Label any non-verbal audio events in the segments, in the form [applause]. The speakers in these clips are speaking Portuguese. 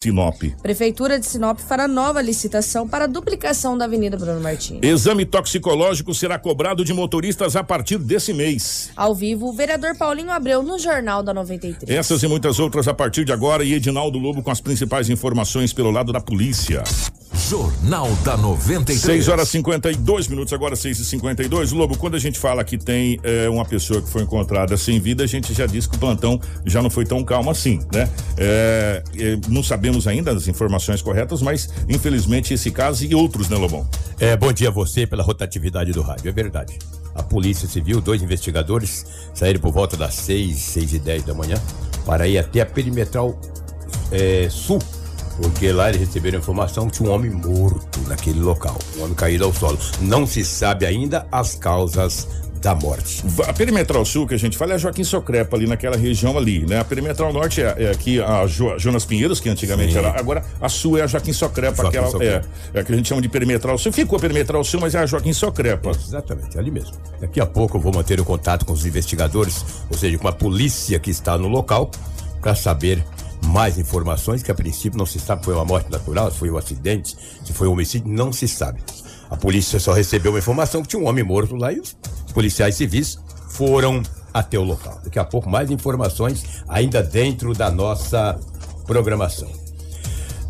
Sinop. Prefeitura de Sinop fará nova licitação para a duplicação da Avenida Bruno Martins. Exame toxicológico será cobrado de motoristas a partir desse mês. Ao vivo, o vereador Paulinho Abreu no Jornal da 93. Essas e muitas outras a partir de agora e Edinaldo Lobo com as principais informações pelo lado da polícia. Jornal da 93. 6 horas 52 minutos, agora 6 e 52 Lobo, quando a gente fala que tem é, uma pessoa que foi encontrada sem vida, a gente já disse que o plantão já não foi tão calmo assim, né? É, é, não sabemos ainda as informações corretas, mas infelizmente esse caso e outros, né, Lobão? É, bom dia a você pela rotatividade do rádio, é verdade. A Polícia Civil, dois investigadores, saíram por volta das 6, 6 e 10 da manhã para ir até a perimetral é, sul porque lá eles receberam informação que tinha um homem morto naquele local, um homem caído ao solo. Não se sabe ainda as causas da morte. A Perimetral Sul que a gente fala é a Joaquim Socrepa, ali naquela região ali, né? A Perimetral Norte é, é aqui a jo, Jonas Pinheiros, que antigamente Sim. era. Agora a Sul é a Joaquim Socrepa, Joaquim aquela. Socrepa. É, é que a gente chama de Perimetral Sul. Ficou a Perimetral Sul, mas é a Joaquim Socrepa. Exatamente, ali mesmo. Daqui a pouco eu vou manter o contato com os investigadores, ou seja, com a polícia que está no local, para saber mais informações, que a princípio não se sabe se foi uma morte natural, se foi um acidente, se foi um homicídio, não se sabe. A polícia só recebeu uma informação que tinha um homem morto lá e os policiais civis foram até o local. Daqui a pouco mais informações ainda dentro da nossa programação.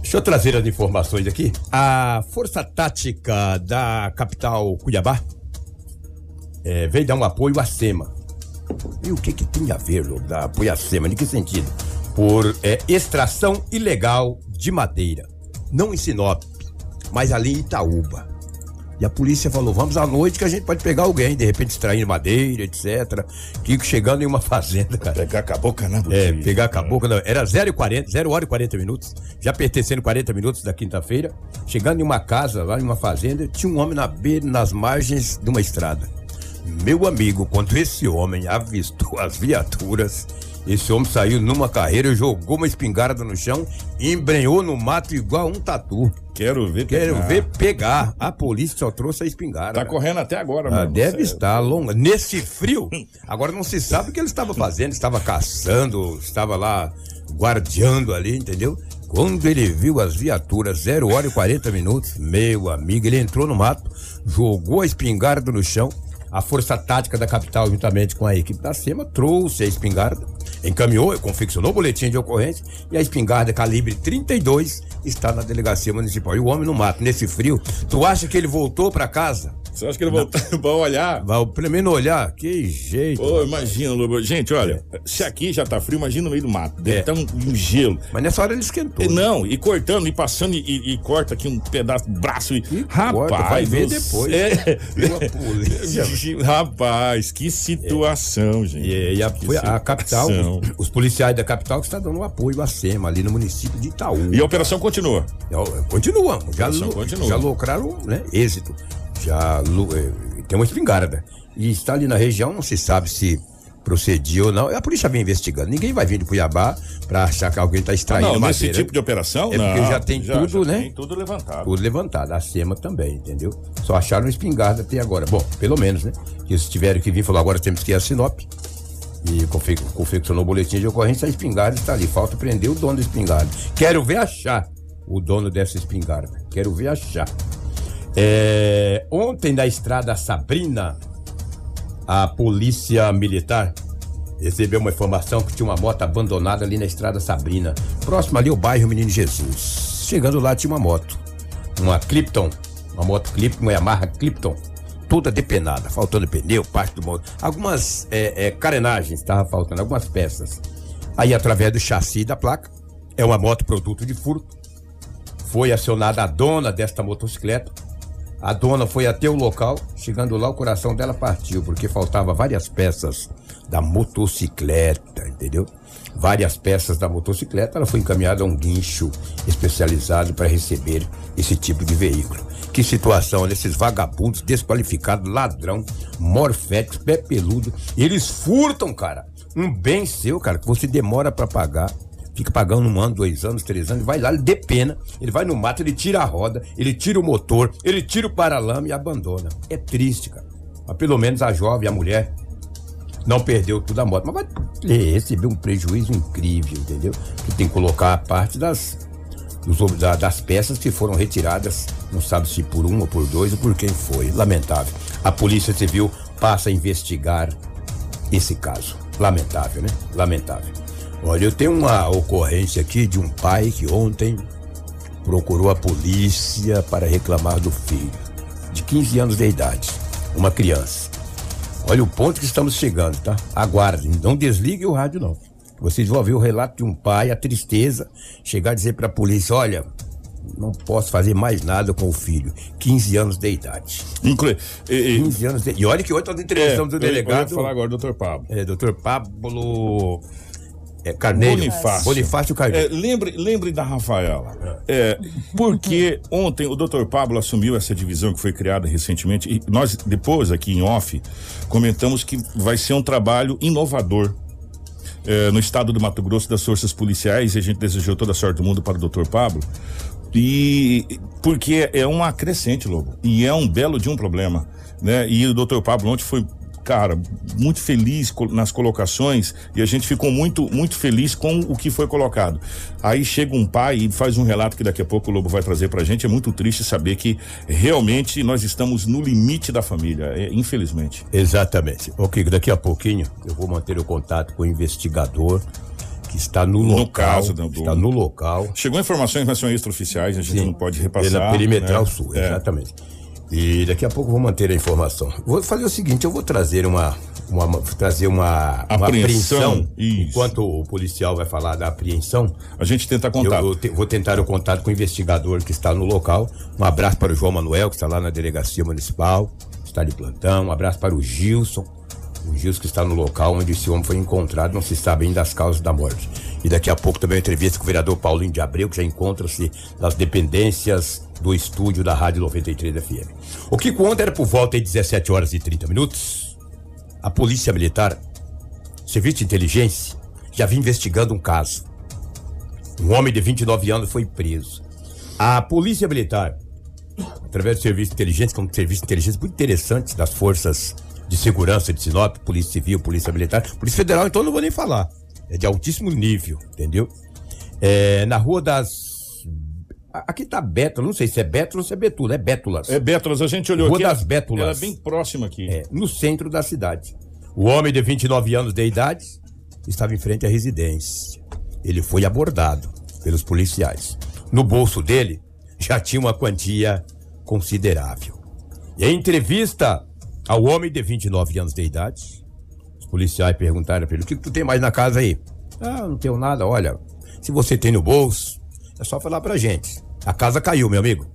Deixa eu trazer as informações aqui. A Força Tática da capital Cuiabá é, veio dar um apoio à SEMA. E o que que tem a ver, Lobo, da apoio à SEMA? Em que sentido? por é, extração ilegal de madeira. Não em Sinop, mas ali em Itaúba. E a polícia falou: vamos à noite que a gente pode pegar alguém, de repente extraindo madeira, etc. Kiko chegando em uma [laughs] fazenda, cara. Pegar a boca, né? É, pegar a boca, não. Era 0 e 40, 0 hora e 40 minutos. Já pertencendo 40 minutos da quinta-feira. Chegando em uma casa, lá em uma fazenda, tinha um homem na beira, nas margens de uma estrada. Meu amigo, quando esse homem [laughs] avistou as viaturas, esse homem saiu numa carreira, jogou uma espingarda no chão, embrenhou no mato igual um tatu. Quero ver Quero pegar. ver pegar. A polícia só trouxe a espingarda. Tá correndo até agora, ah, Deve estar longa. Nesse frio. [laughs] Agora não se sabe o que ele estava fazendo. Estava caçando, estava lá guardiando ali, entendeu? Quando ele viu as viaturas, 0 hora e 40 minutos, meu amigo, ele entrou no mato, jogou a espingarda no chão. A força tática da capital, juntamente com a equipe da SEMA, trouxe a espingarda encaminhou confeccionou o boletim de ocorrência e a espingarda calibre 32 está na delegacia municipal. E o homem no mato, nesse frio, tu acha que ele voltou para casa? Você acha que ele voltou pra [laughs] olhar? Vai pelo menos olhar? Que jeito. Ô, imagina, Lobo. Gente, olha, é. se aqui já tá frio, imagina no meio do mato. Deve é. tá um, um, gelo. Mas nessa hora ele esquentou. E, né? Não, e cortando, e passando, e, e, corta aqui um pedaço do braço. E, e rapaz, corta, vai ver depois. É. [laughs] [laughs] rapaz, que situação, gente. E, a, foi a capital, os, os, policiais da capital que estão dando um apoio à SEMA, ali no município de Itaú. E a operação continua? Continua. Já, continua. já lucraram, né? Êxito já eh, tem uma espingarda. E está ali na região, não se sabe se procedia ou não. A polícia vem investigando. Ninguém vai vir de Cuiabá para achar que alguém está extraindo ah, não, madeira. Nesse tipo de operação? É não, porque já tem já, tudo, já né? Tem tudo levantado. Tudo levantado. A SEMA também, entendeu? Só acharam espingarda até agora. Bom, pelo menos, né? Que eles tiveram que vir falou, agora temos que ir a Sinop. E confeccionou o boletim de ocorrência, a espingarda está ali. Falta prender o dono da espingarda. Quero ver achar o dono dessa espingarda. Quero ver achar. É, ontem na estrada Sabrina, a polícia militar recebeu uma informação que tinha uma moto abandonada ali na estrada Sabrina, próximo ali ao bairro Menino Jesus. Chegando lá tinha uma moto, uma Clipton, uma moto Clipton, uma Yamaha Clipton, toda depenada, faltando pneu, parte do motor, algumas é, é, carenagens estavam faltando, algumas peças. Aí através do chassi da placa, é uma moto produto de furto, foi acionada a dona desta motocicleta, a dona foi até o local, chegando lá o coração dela partiu, porque faltava várias peças da motocicleta, entendeu? Várias peças da motocicleta, ela foi encaminhada a um guincho especializado para receber esse tipo de veículo. Que situação, olha, esses vagabundos desqualificados, ladrão, morféticos, pé peludo, eles furtam, cara, um bem seu, cara, que você demora para pagar fica pagando um ano, dois anos, três anos, vai lá, ele depena, ele vai no mato, ele tira a roda, ele tira o motor, ele tira o paralama e abandona. É triste, cara. Mas pelo menos a jovem, a mulher, não perdeu tudo a moto, mas vai receber um prejuízo incrível, entendeu? Que tem que colocar a parte das dos- da- das peças que foram retiradas, não sabe se por um ou por dois ou por quem foi. Lamentável. A Polícia Civil passa a investigar esse caso. Lamentável, né? Lamentável. Olha, eu tenho uma ocorrência aqui de um pai que ontem procurou a polícia para reclamar do filho, de 15 anos de idade, uma criança. Olha o ponto que estamos chegando, tá? Aguardem, não desligue o rádio não. Vocês vão ouvir o relato de um pai, a tristeza, chegar a dizer para a polícia, olha, não posso fazer mais nada com o filho, 15 anos de idade. Inclui, e, e- 15 anos de... E olha que hoje nós é, entrevistamos eu, o eu delegado, falar agora, doutor Pablo. é, doutor Pablo é, Carneiro. Bonifácio. Bonifácio Carneiro. É, lembre, lembre da Rafaela. É, porque ontem o Dr. Pablo assumiu essa divisão que foi criada recentemente e nós depois aqui em off comentamos que vai ser um trabalho inovador. é, no estado do Mato Grosso das forças policiais e a gente desejou toda a sorte do mundo para o Dr. Pablo e porque é uma crescente Lobo e é um belo de um problema né e o Dr. Pablo ontem foi cara, muito feliz nas colocações e a gente ficou muito, muito feliz com o que foi colocado. Aí chega um pai e faz um relato que daqui a pouco o Lobo vai trazer pra gente. É muito triste saber que realmente nós estamos no limite da família, é, infelizmente. Exatamente. Ok, daqui a pouquinho eu vou manter o contato com o investigador que está no, No local. caso, do- Está no local. Chegou informações, mas são extraoficiais, a gente Sim, não pode repassar. Pela perimetral né? sul, É. E daqui a pouco eu vou manter a informação. Vou fazer o seguinte, eu vou trazer uma, uma- uma- trazer uma, uma Apreensão, isso. Enquanto o policial vai falar da apreensão, A gente tenta eu, contar. eu te- vou tentar o contato com o investigador que está no local. Um abraço para o João Manuel, que está lá na delegacia municipal, está de plantão. Um abraço para o Gilson, Gilson que está no local onde esse homem foi encontrado, não se sabe ainda as causas da morte. E daqui a pouco também uma entrevista com o vereador Paulinho de Abreu, que já encontra-se nas dependências do estúdio da Rádio 93 FM. O que ontem era por volta de 17 horas e 30 minutos. A Polícia Militar, Serviço de Inteligência, já vinha investigando um caso. Um homem de 29 anos foi preso. A Polícia Militar, através do Serviço de Inteligência, que é um serviço de inteligência muito interessante das forças de segurança de Sinop, Polícia Civil, Polícia Militar, Polícia Federal, então não vou nem falar. É de altíssimo nível, entendeu? É, na rua das. a- Aqui tá Bétula, não sei se é Bétula ou se é Betula, é Bétulas. É Bétulas, a gente olhou Rua aqui. das Bétulas. Ela é bem próxima aqui. É, no centro da cidade. O homem de 29 anos de idade estava em frente à residência. Ele foi abordado pelos policiais. No bolso dele já tinha uma quantia considerável. E em entrevista ao homem de 29 anos de idade, os policiais perguntaram para ele: o que, que tu tem mais na casa aí? Ah, não tenho nada. Olha, se você tem no bolso, é só falar pra gente. A casa caiu, meu amigo.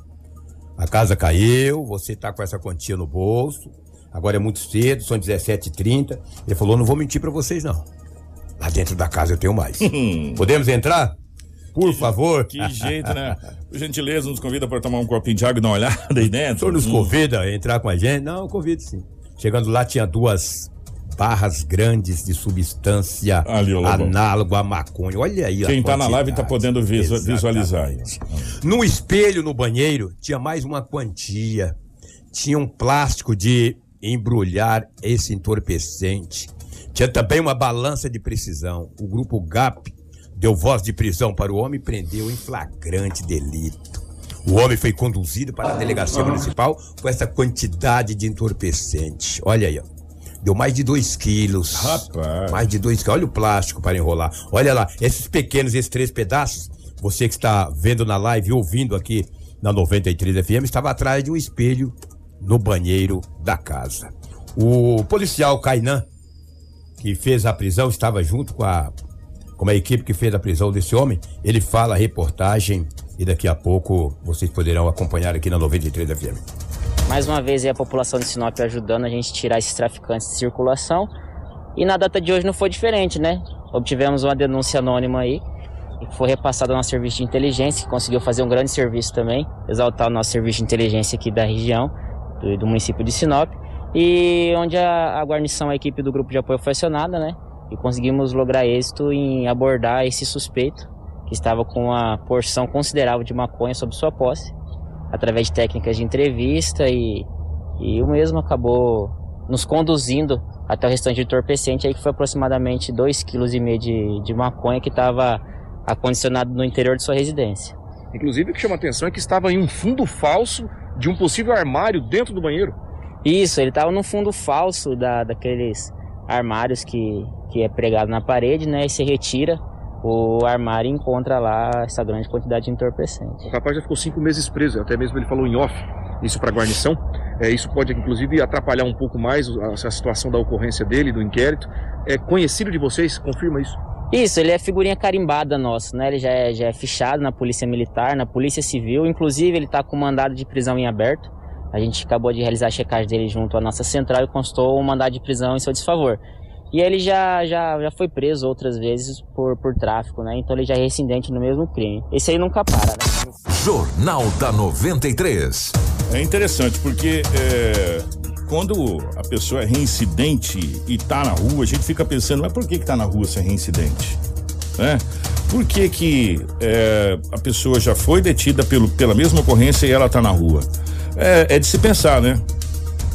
A casa caiu, você tá com essa quantia no bolso. Agora é muito cedo, são 17h30. Ele falou: não vou mentir pra vocês, não. Lá dentro da casa eu tenho mais. [laughs] Podemos entrar? Por favor. Que jeito, né? [laughs] Por gentileza, nos convida para tomar um copinho de água e dar uma olhada aí O dentro. senhor nos Hum. convida a entrar com a gente? Não, convido sim. Chegando lá, tinha duas barras grandes de substância Ali, análogo à maconha. Olha aí Quem tá na live tá quantidade. podendo visualizar aí. No espelho no banheiro tinha mais uma quantia. Tinha um plástico de embrulhar esse entorpecente. Tinha também uma balança de precisão. O grupo GAP deu voz de prisão para o homem e prendeu em flagrante delito. O homem foi conduzido para a delegacia municipal com essa quantidade de entorpecente. Olha aí, ó. Deu mais de 2 quilos. Rapaz. Mais de 2 quilos. Olha o plástico para enrolar. Olha lá, esses pequenos, esses três pedaços, você que está vendo na live e ouvindo aqui na 93 FM, estava atrás de um espelho no banheiro da casa. O policial Kainan, que fez a prisão, estava junto com a, com a equipe que fez a prisão desse homem. Ele fala a reportagem e daqui a pouco vocês poderão acompanhar aqui na 93 FM. Mais uma vez a população de Sinop ajudando a gente tirar esses traficantes de circulação. E na data de hoje não foi diferente, né? Obtivemos uma denúncia anônima aí, que foi repassada ao nosso serviço de inteligência, que conseguiu fazer um grande serviço também, exaltar o nosso serviço de inteligência aqui da região, do, do município de Sinop. E onde a, a guarnição, a equipe do grupo de apoio foi acionada, né? E conseguimos lograr êxito em abordar esse suspeito, que estava com uma porção considerável de maconha sob sua posse através de técnicas de entrevista e, e o mesmo acabou nos conduzindo até o restante de entorpecente aí que foi aproximadamente 2,5 kg de, de maconha que estava acondicionado no interior de sua residência. Inclusive, o que chama atenção é que estava em um fundo falso de um possível armário dentro do banheiro. Isso, ele estava no fundo falso da, daqueles armários que, que é pregado na parede, né? E você retira o armário e encontra lá essa grande quantidade de entorpecente. O rapaz já ficou cinco meses preso, até mesmo ele falou em off isso para a guarnição. É, isso pode, inclusive, atrapalhar um pouco mais a, a situação da ocorrência dele, do inquérito. É conhecido de vocês? Confirma isso. Isso, ele é figurinha carimbada nosso, né? Ele já é, já é fichado na Polícia Militar, na Polícia Civil. Inclusive, ele está com mandado de prisão em aberto. A gente acabou de realizar a checagem dele junto à nossa central e constou um mandado de prisão em seu desfavor. E ele já, já, já foi preso outras vezes por, por tráfico, né? Então ele já é residente no mesmo crime. Esse aí nunca para, né? Jornal da 93. É interessante porque é, quando a pessoa é reincidente e tá na rua, a gente fica pensando, mas por que que tá na rua se é reincidente? Né? Por que que é, a pessoa já foi detida pelo, pela mesma ocorrência e ela tá na rua? É, é de se pensar, né?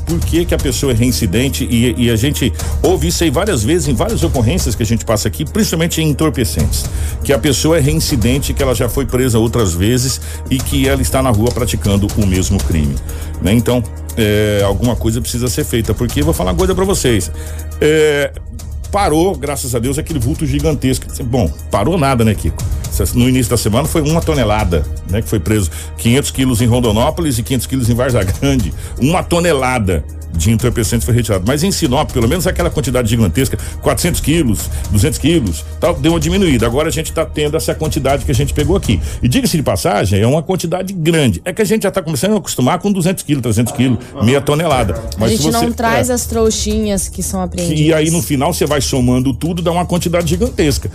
por que, que a pessoa é reincidente e, e, a gente ouve isso aí várias vezes em várias ocorrências que a gente passa aqui, principalmente em entorpecentes, que a pessoa é reincidente, que ela já foi presa outras vezes e que ela está na rua praticando o mesmo crime, né? Então, é, alguma coisa precisa ser feita, porque eu vou falar uma coisa para vocês. É, parou, graças a Deus, aquele vulto gigantesco. Bom, parou nada, né, Kiko? No início da semana foi uma tonelada, né? Que foi preso 500 quilos em Rondonópolis e 500 quilos em Varza Grande. Uma tonelada de entorpecentes foi retirado. Mas em Sinop, pelo menos aquela quantidade gigantesca, 400 quilos, 200 quilos, tal, deu uma diminuída. Agora a gente está tendo essa quantidade que a gente pegou aqui. E diga-se de passagem, é uma quantidade grande. É que a gente já está começando a acostumar com 200 quilos, 300 quilos, meia tonelada. Mas a gente você, não traz é, as trouxinhas que são apreendidas. e aí no final você vai somando tudo, dá uma quantidade gigantesca.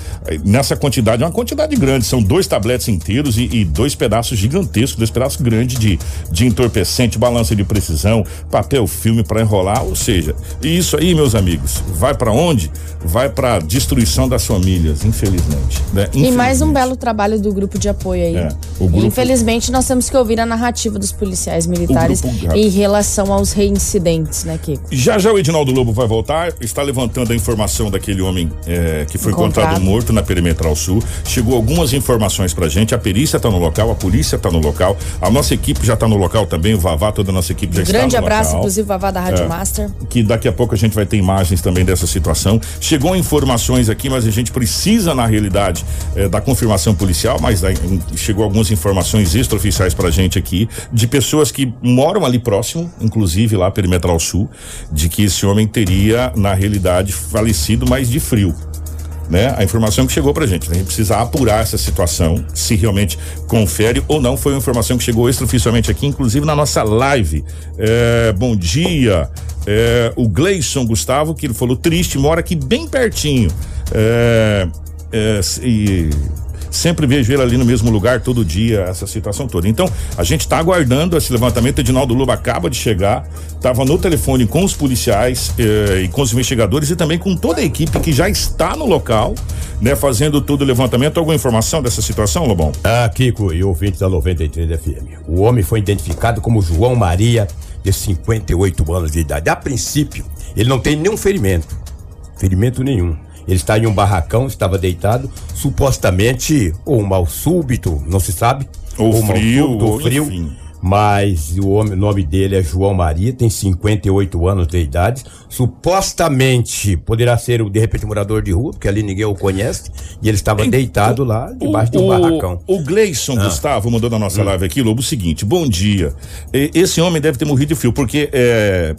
Nessa quantidade é uma quantidade grande, são dois tabletes inteiros e, e dois pedaços gigantescos, dois pedaços grandes de, de entorpecente, balança de precisão, papel filme para enrolar, ou seja, e isso aí, meus amigos, vai para onde? Vai para destruição das famílias, infelizmente. né? E mais um Infelizmente. belo trabalho do grupo de apoio aí. É, grupo- Infelizmente, nós temos que ouvir a narrativa dos policiais militares grupo- em relação aos reincidentes, né, Kiko? Já já o Edinaldo Lobo vai voltar, está levantando a informação daquele homem eh, que foi Encontrado. encontrado morto na Perimetral Sul. Chegou algumas informações pra gente, a perícia tá no local, a polícia tá no local, a nossa equipe já tá no local também, o Vavá, toda a nossa equipe já está Grande no abraço, local. inclusive, Vavá da Rádio É. Master. que daqui a pouco a gente vai ter imagens também dessa situação. Chegou informações aqui, mas a gente precisa, na realidade, eh, da confirmação policial, mas hum, chegou algumas informações extraoficiais pra gente aqui, de pessoas que moram ali próximo, inclusive lá Perimetral Sul, de que esse homem teria, na realidade, falecido, mas de frio. Né? A informação que chegou pra gente. A gente precisa apurar essa situação, se realmente confere ou não. Foi uma informação que chegou extraoficialmente aqui, inclusive na nossa live. É, bom dia. É, o Gleison Gustavo, que ele falou triste, mora aqui bem pertinho. É, é, e sempre vejo ele ali no mesmo lugar todo dia, essa situação toda. Então, a gente está aguardando esse levantamento. Edinaldo Lobo acaba de chegar, estava no telefone com os policiais eh, e com os investigadores e também com toda a equipe que já está no local, né, fazendo todo o levantamento. Alguma informação dessa situação, Lobão? Ah, Kiko e ouvintes da 93 FM. O homem foi identificado como João Maria, de 58 anos de idade. A princípio, ele não tem nenhum ferimento. Ferimento nenhum. Ele está em um barracão, estava deitado, supostamente ou um mal súbito, não se sabe. Ou mal frio, súbito, ou frio. enfim. Mas o, homem, o nome dele é João Maria, tem 58 anos de idade. Supostamente poderá ser, de repente, morador de rua, porque ali ninguém o conhece. E ele estava deitado lá, debaixo de um barracão. O Gleison Gustavo mandou na nossa live aqui, Lobo, o seguinte: bom dia. Esse homem deve ter morrido de frio, porque é.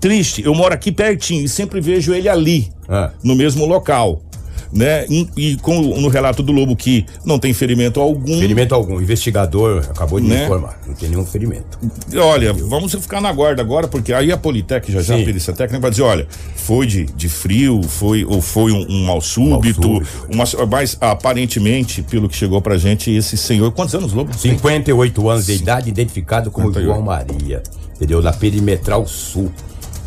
Triste, eu moro aqui pertinho e sempre vejo ele ali, Ah. no mesmo local. Né? E, e com, no relato do Lobo que não tem ferimento algum. Ferimento algum. O investigador acabou de me Né? informar. Não tem nenhum ferimento. Olha, vamos ficar na guarda agora, porque aí a Politec, já já a Sim. perícia técnica, vai dizer, olha, foi de, de frio, foi ou foi um, um mal súbito, súbito. uma- mas aparentemente, pelo que chegou pra gente, esse senhor, quantos anos, Lobo? 58 anos de idade, identificado como 58. João Maria. Entendeu? Na Perimetral Sul.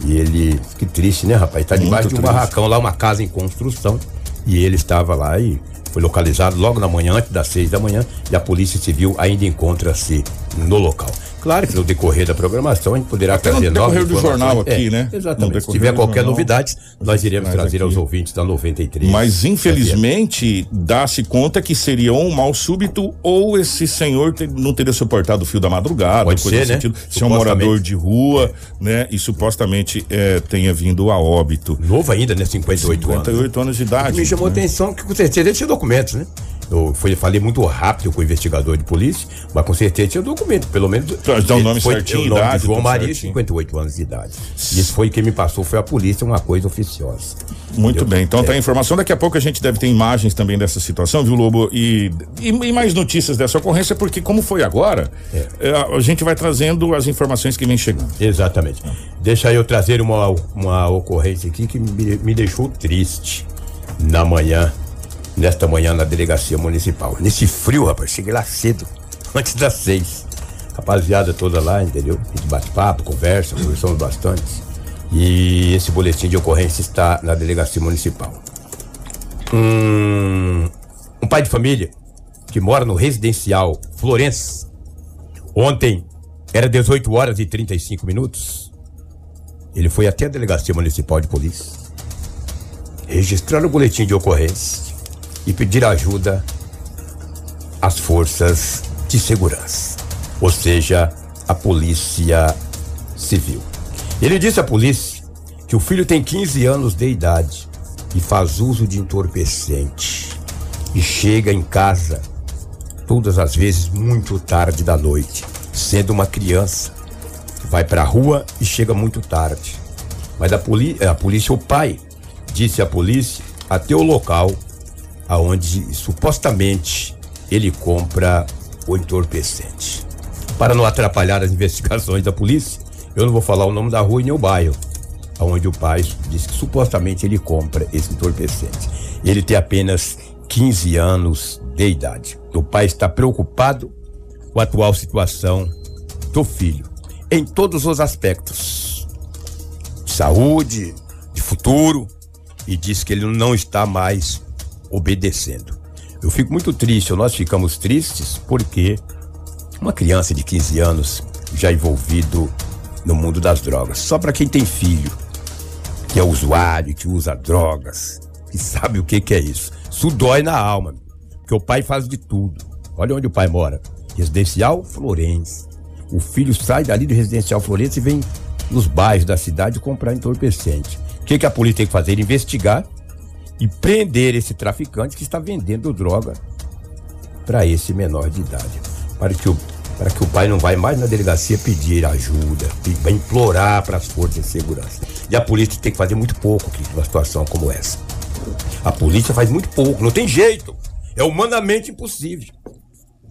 E ele. Que triste, né, rapaz? Tá debaixo de um triste. barracão lá, uma casa em construção. E ele estava lá e foi localizado logo na manhã, antes das seis da manhã. E a Polícia Civil ainda encontra-se no local. Claro que no decorrer da programação a gente poderá Até no trazer novas decorrer do jornal aqui, É, né? No Exatamente. Se tiver qualquer jornal. novidade, nós iremos Mas trazer aqui- aos ouvintes da 93. Mas infelizmente dá-se conta que seria um mal súbito ou esse senhor te- não teria suportado o fio da madrugada, Pode coisa ser, né? sentido. Se é um morador de rua, né? E supostamente é, tenha vindo a óbito. Novo ainda, né? 58, anos. 58 anos de idade. Me chamou a né? atenção que com certeza ele tinha documentos, né? Eu fui, falei muito rápido com o investigador de polícia, mas com certeza tinha documento, pelo menos. Dar o nome foi- certinho, o nome idade, de João Maria, certinho. 58 anos de idade. Isso foi quem me passou, foi a polícia, uma coisa oficiosa. Muito Entendeu? bem, então É. tá a informação. Daqui a pouco a gente deve ter imagens também dessa situação, viu, Lobo? E, e, e mais notícias dessa ocorrência, porque como foi agora, é, a gente vai trazendo as informações que vem chegando. Exatamente. Deixa eu trazer uma, uma ocorrência aqui que me, me deixou triste na manhã, nesta manhã na delegacia municipal. Nesse frio, rapaz, cheguei lá cedo, [laughs] antes das seis. Rapaziada toda lá, entendeu? A gente bate papo, conversa, conversamos bastante. E esse boletim de ocorrência está na delegacia municipal. Um, um pai de família que mora no residencial Florença, ontem era 18 horas e 35 minutos. Ele foi até a delegacia municipal de polícia, registrar o boletim de ocorrência e pedir ajuda às forças de segurança, ou seja, a polícia civil. Ele disse à polícia que o filho tem 15 anos de idade e faz uso de entorpecente e chega em casa todas as vezes muito tarde da noite, sendo uma criança vai pra rua e chega muito tarde. Mas a, a polícia, o pai, disse à polícia até o local aonde supostamente ele compra o entorpecente. Para não atrapalhar as [laughs] investigações da polícia, eu não vou falar o nome da rua e nem o bairro, aonde o pai disse que supostamente ele compra esse entorpecente. Ele tem apenas 15 anos de idade. O pai está preocupado com a atual situação do filho, em todos os aspectos: de saúde, de futuro, e diz que ele não está mais obedecendo. Eu fico muito triste, nós ficamos tristes, porque uma criança de 15 anos já envolvido no mundo das drogas. Só para quem tem filho, que é usuário, que usa drogas, que [laughs] sabe o que, que é isso. Isso dói na alma, porque o pai faz de tudo. Olha onde o pai mora. Residencial Florença. O filho sai dali do residencial Florença e vem nos bairros da cidade comprar entorpecente. O que, que a polícia tem que fazer? Investigar e prender esse traficante que está vendendo droga para esse menor de idade. Para que, o, para que o pai não vai mais na delegacia pedir ajuda, vai implorar para as forças de segurança. E a polícia tem que fazer muito pouco aqui numa situação como essa. A polícia faz muito pouco, não tem jeito. É humanamente impossível.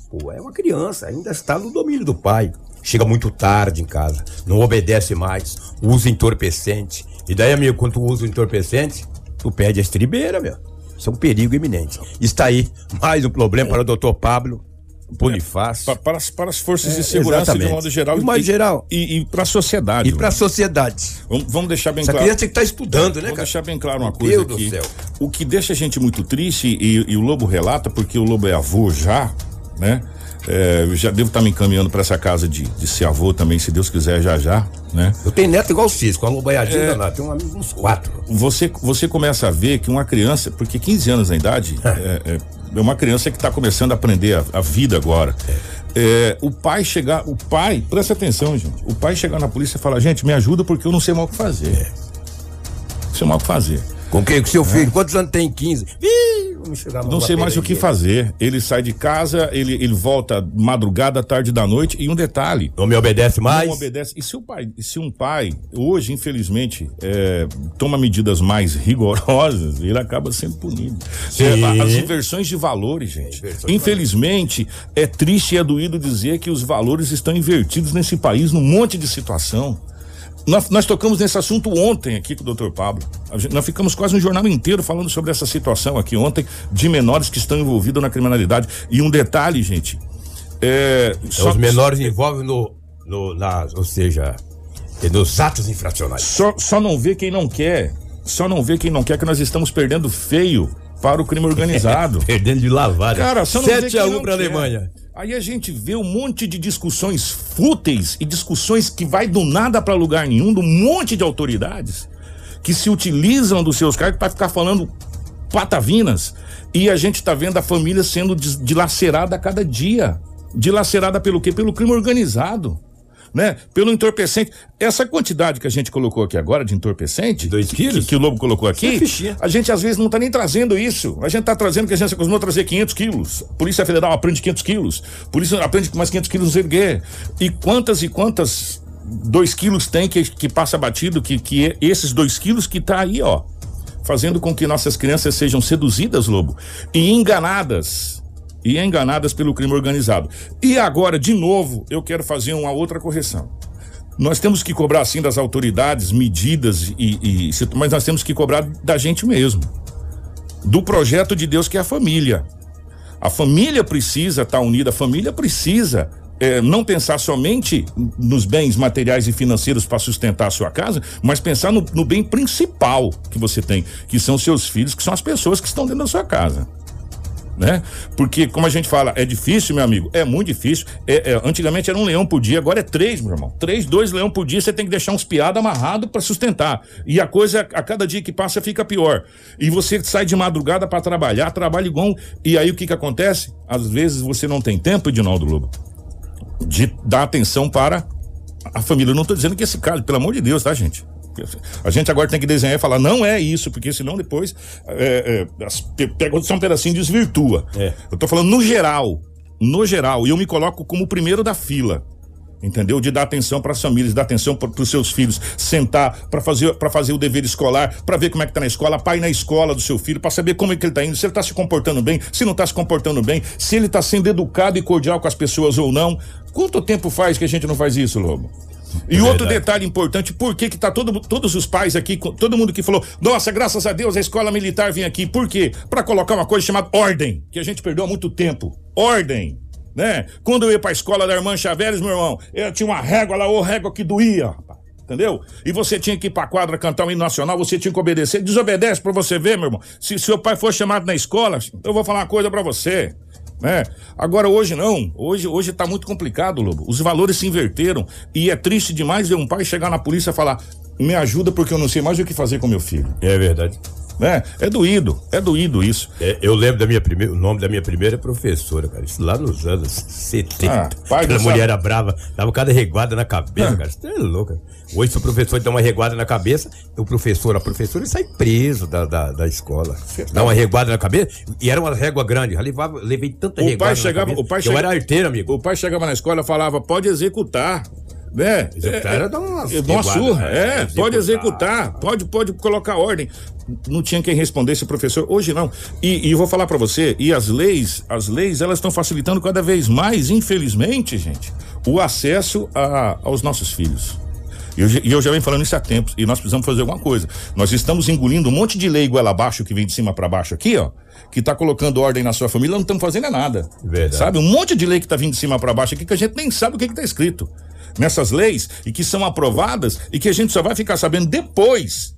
Pô, é uma criança, ainda está no domínio do pai. Chega muito tarde em casa, não obedece mais, usa entorpecente. E daí, amigo, quando usa entorpecente, tu perde a estribeira, meu. Isso é um perigo iminente. Está aí mais um problema para o doutor Pablo Bonifácio. Pa- para, as, para as forças É, de segurança de modo geral. De modo e, geral. E, e para a sociedade. E para a sociedade. Vamos, vamos deixar bem Essa claro. criança que estar estudando, né, Vou cara? deixar bem claro uma coisa Deus do aqui. céu. O que deixa a gente muito triste, e, e o Lobo relata, porque o Lobo é avô já, né? É, eu já devo estar me encaminhando para essa casa de, de ser avô também, se Deus quiser, já já, né? Eu tenho neto igual o Cisco, uma lobaiadinha É. lá, tem um amigo, uns quatro. Você, você começa a ver que uma criança, porque 15 anos na idade, é, é- é uma criança que está começando a aprender a, a vida agora. É, o pai chegar, o pai, presta atenção, gente. O pai chegar na polícia e falar, gente, me ajuda porque eu não sei mal o que fazer. Não sei mal o que fazer. Com quem? Com seu filho? Quantos anos tem? 15? Ih, vamos chegar É. Não sei mais o que fazer. Ele sai de casa, ele, ele volta madrugada, tarde da noite. E um detalhe: Não me obedece mais? não obedece. E se o pai, se um pai, hoje, infelizmente, é, toma medidas mais rigorosas, ele acaba sendo punido. É, as inversões de valores, gente. Inversões de Infelizmente, é triste e é doído dizer que os valores estão invertidos nesse país num monte de situação. Nós, nós tocamos nesse assunto ontem aqui com o doutor Pablo. Gente- nós ficamos quase um jornal inteiro falando sobre essa situação aqui ontem de menores que estão envolvidos na criminalidade. E um detalhe, gente. É, Os menores envolvem no, no na, ou seja, nos atos infracionais. Só, só não vê quem não quer. Só não vê quem não quer que nós estamos perdendo feio para o crime organizado. [laughs] Perdendo de lavada. Cara, você não vê 7 que a não 1 pra quer. Alemanha. Aí a gente vê um monte de discussões fúteis e discussões que vai do nada para lugar nenhum, de um monte de autoridades que se utilizam dos seus cargos para ficar falando patavinas. E a gente tá vendo a família sendo dilacerada a cada dia. Dilacerada pelo quê? Pelo crime organizado. Né? Pelo entorpecente. Essa quantidade que a gente colocou aqui agora de entorpecente, Dois que- quilos? Que, que o Lobo colocou aqui, é fichinha. a gente às vezes não tá nem trazendo isso. A gente tá trazendo que a gente acostumou a trazer 500 quilos. Polícia Federal aprende 500 quilos. Polícia aprende com mais 500 quilos não sei o quê. E quantas e quantas 2 quilos tem que, que passa batido, que, que é esses 2 quilos que tá aí, ó. Fazendo com que nossas crianças sejam seduzidas, Lobo, e enganadas. E enganadas pelo crime organizado. E agora, de novo, eu quero fazer uma outra correção. Nós temos que cobrar, sim, das autoridades, medidas, e, e- mas nós temos que cobrar da gente mesmo. Do projeto de Deus que é a família. A família precisa estar unida, a família precisa eh, não pensar somente nos bens materiais e financeiros para sustentar a sua casa, mas pensar no, no bem principal que você tem, que são seus filhos, que são as pessoas que estão dentro da sua casa né? Porque, como a gente fala, é difícil, meu amigo, é muito difícil. É, é, antigamente era um leão por dia, agora é três, meu irmão. Três, dois leão por dia, você tem que deixar uns piados amarrados para sustentar. E a coisa, a cada dia que passa, fica pior. E você sai de madrugada para trabalhar, trabalha igual. E aí o que que acontece? Às vezes você não tem tempo, Edinaldo Lobo, de dar atenção para a família. Eu não tô dizendo que esse caso, pelo amor de Deus, tá, gente? A gente agora tem que desenhar e falar, não é isso, porque senão depois é, é, as- pe- pega só um pedacinho e desvirtua. É. Eu tô falando no geral. No geral. E eu me coloco como o primeiro da fila. Entendeu? De dar atenção para as famílias, dar atenção para os seus filhos, sentar para fazer para fazer o dever escolar, para ver como é que tá na escola, pai na escola do seu filho, para saber como é que ele tá indo, se ele tá se comportando bem, se não tá se comportando bem, se ele tá sendo educado e cordial com as pessoas ou não. Quanto tempo faz que a gente não faz isso, Lobo? E É outro verdade. detalhe importante, por que que tá todo, todos os pais aqui, todo mundo que falou, nossa, graças a Deus a escola militar vem aqui, por quê? Pra colocar uma coisa chamada ordem, que a gente perdeu há muito tempo. Ordem, né? Quando eu ia pra escola da irmã Chaveres, meu irmão, eu tinha uma régua lá, ô régua que doía, rapaz. Entendeu? E você tinha que ir pra quadra cantar o hino nacional, você tinha que obedecer. Desobedece pra você ver, meu irmão. Se seu pai for chamado na escola, eu vou falar uma coisa pra você né? Agora hoje não, hoje hoje tá muito complicado, Lobo. Os valores se inverteram e é triste demais ver um pai chegar na polícia e falar: "Me ajuda porque eu não sei mais o que fazer com meu filho". É verdade. Né? É doído, é doído isso. É, eu lembro da minha primeira, o nome da minha primeira professora, cara. Isso lá nos anos 70. Ah, pai do Aquela mulher era brava, dava cada reguada na cabeça, Ah. cara. Você é louco. Hoje, se o professor dá uma reguada na cabeça, o professor, a professora, ele sai preso da, da, da escola. Dá uma reguada na cabeça, e era uma régua grande. Já levava, levei tanta O reguada pai chegava, cabeça, o pai Eu era arteiro, amigo. O pai chegava na escola e falava: "Pode executar". Né? Executar dar umas é, dá uma reguadas, surra, né? é, pode Executar. executar, pode, pode colocar ordem. Não tinha quem respondesse, professor. Hoje não. E, e eu vou falar pra você, e as leis, as leis, elas estão facilitando cada vez mais, infelizmente, gente, o acesso a- aos nossos filhos. E eu, já- eu já venho falando isso há tempos, e nós precisamos fazer alguma coisa. Nós estamos engolindo um monte de lei goela abaixo que vem de cima pra baixo aqui, ó, que tá colocando ordem na sua família, não estamos fazendo é nada. Verdade. Sabe? Um monte de lei que tá vindo de cima pra baixo aqui que a gente nem sabe o que que tá escrito nessas leis e que são aprovadas e que a gente só vai ficar sabendo depois.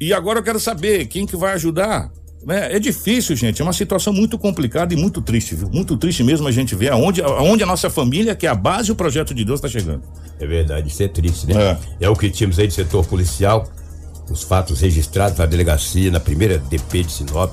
E agora eu quero saber quem que vai ajudar. Né? É difícil, gente. É uma situação muito complicada e muito triste, viu? Muito triste mesmo a gente ver aonde, aonde a nossa família, que é a base e o projeto de Deus, está chegando. É verdade, isso é triste, né? É. o que tínhamos aí do setor policial, os fatos registrados na delegacia, na primeira DP de Sinop,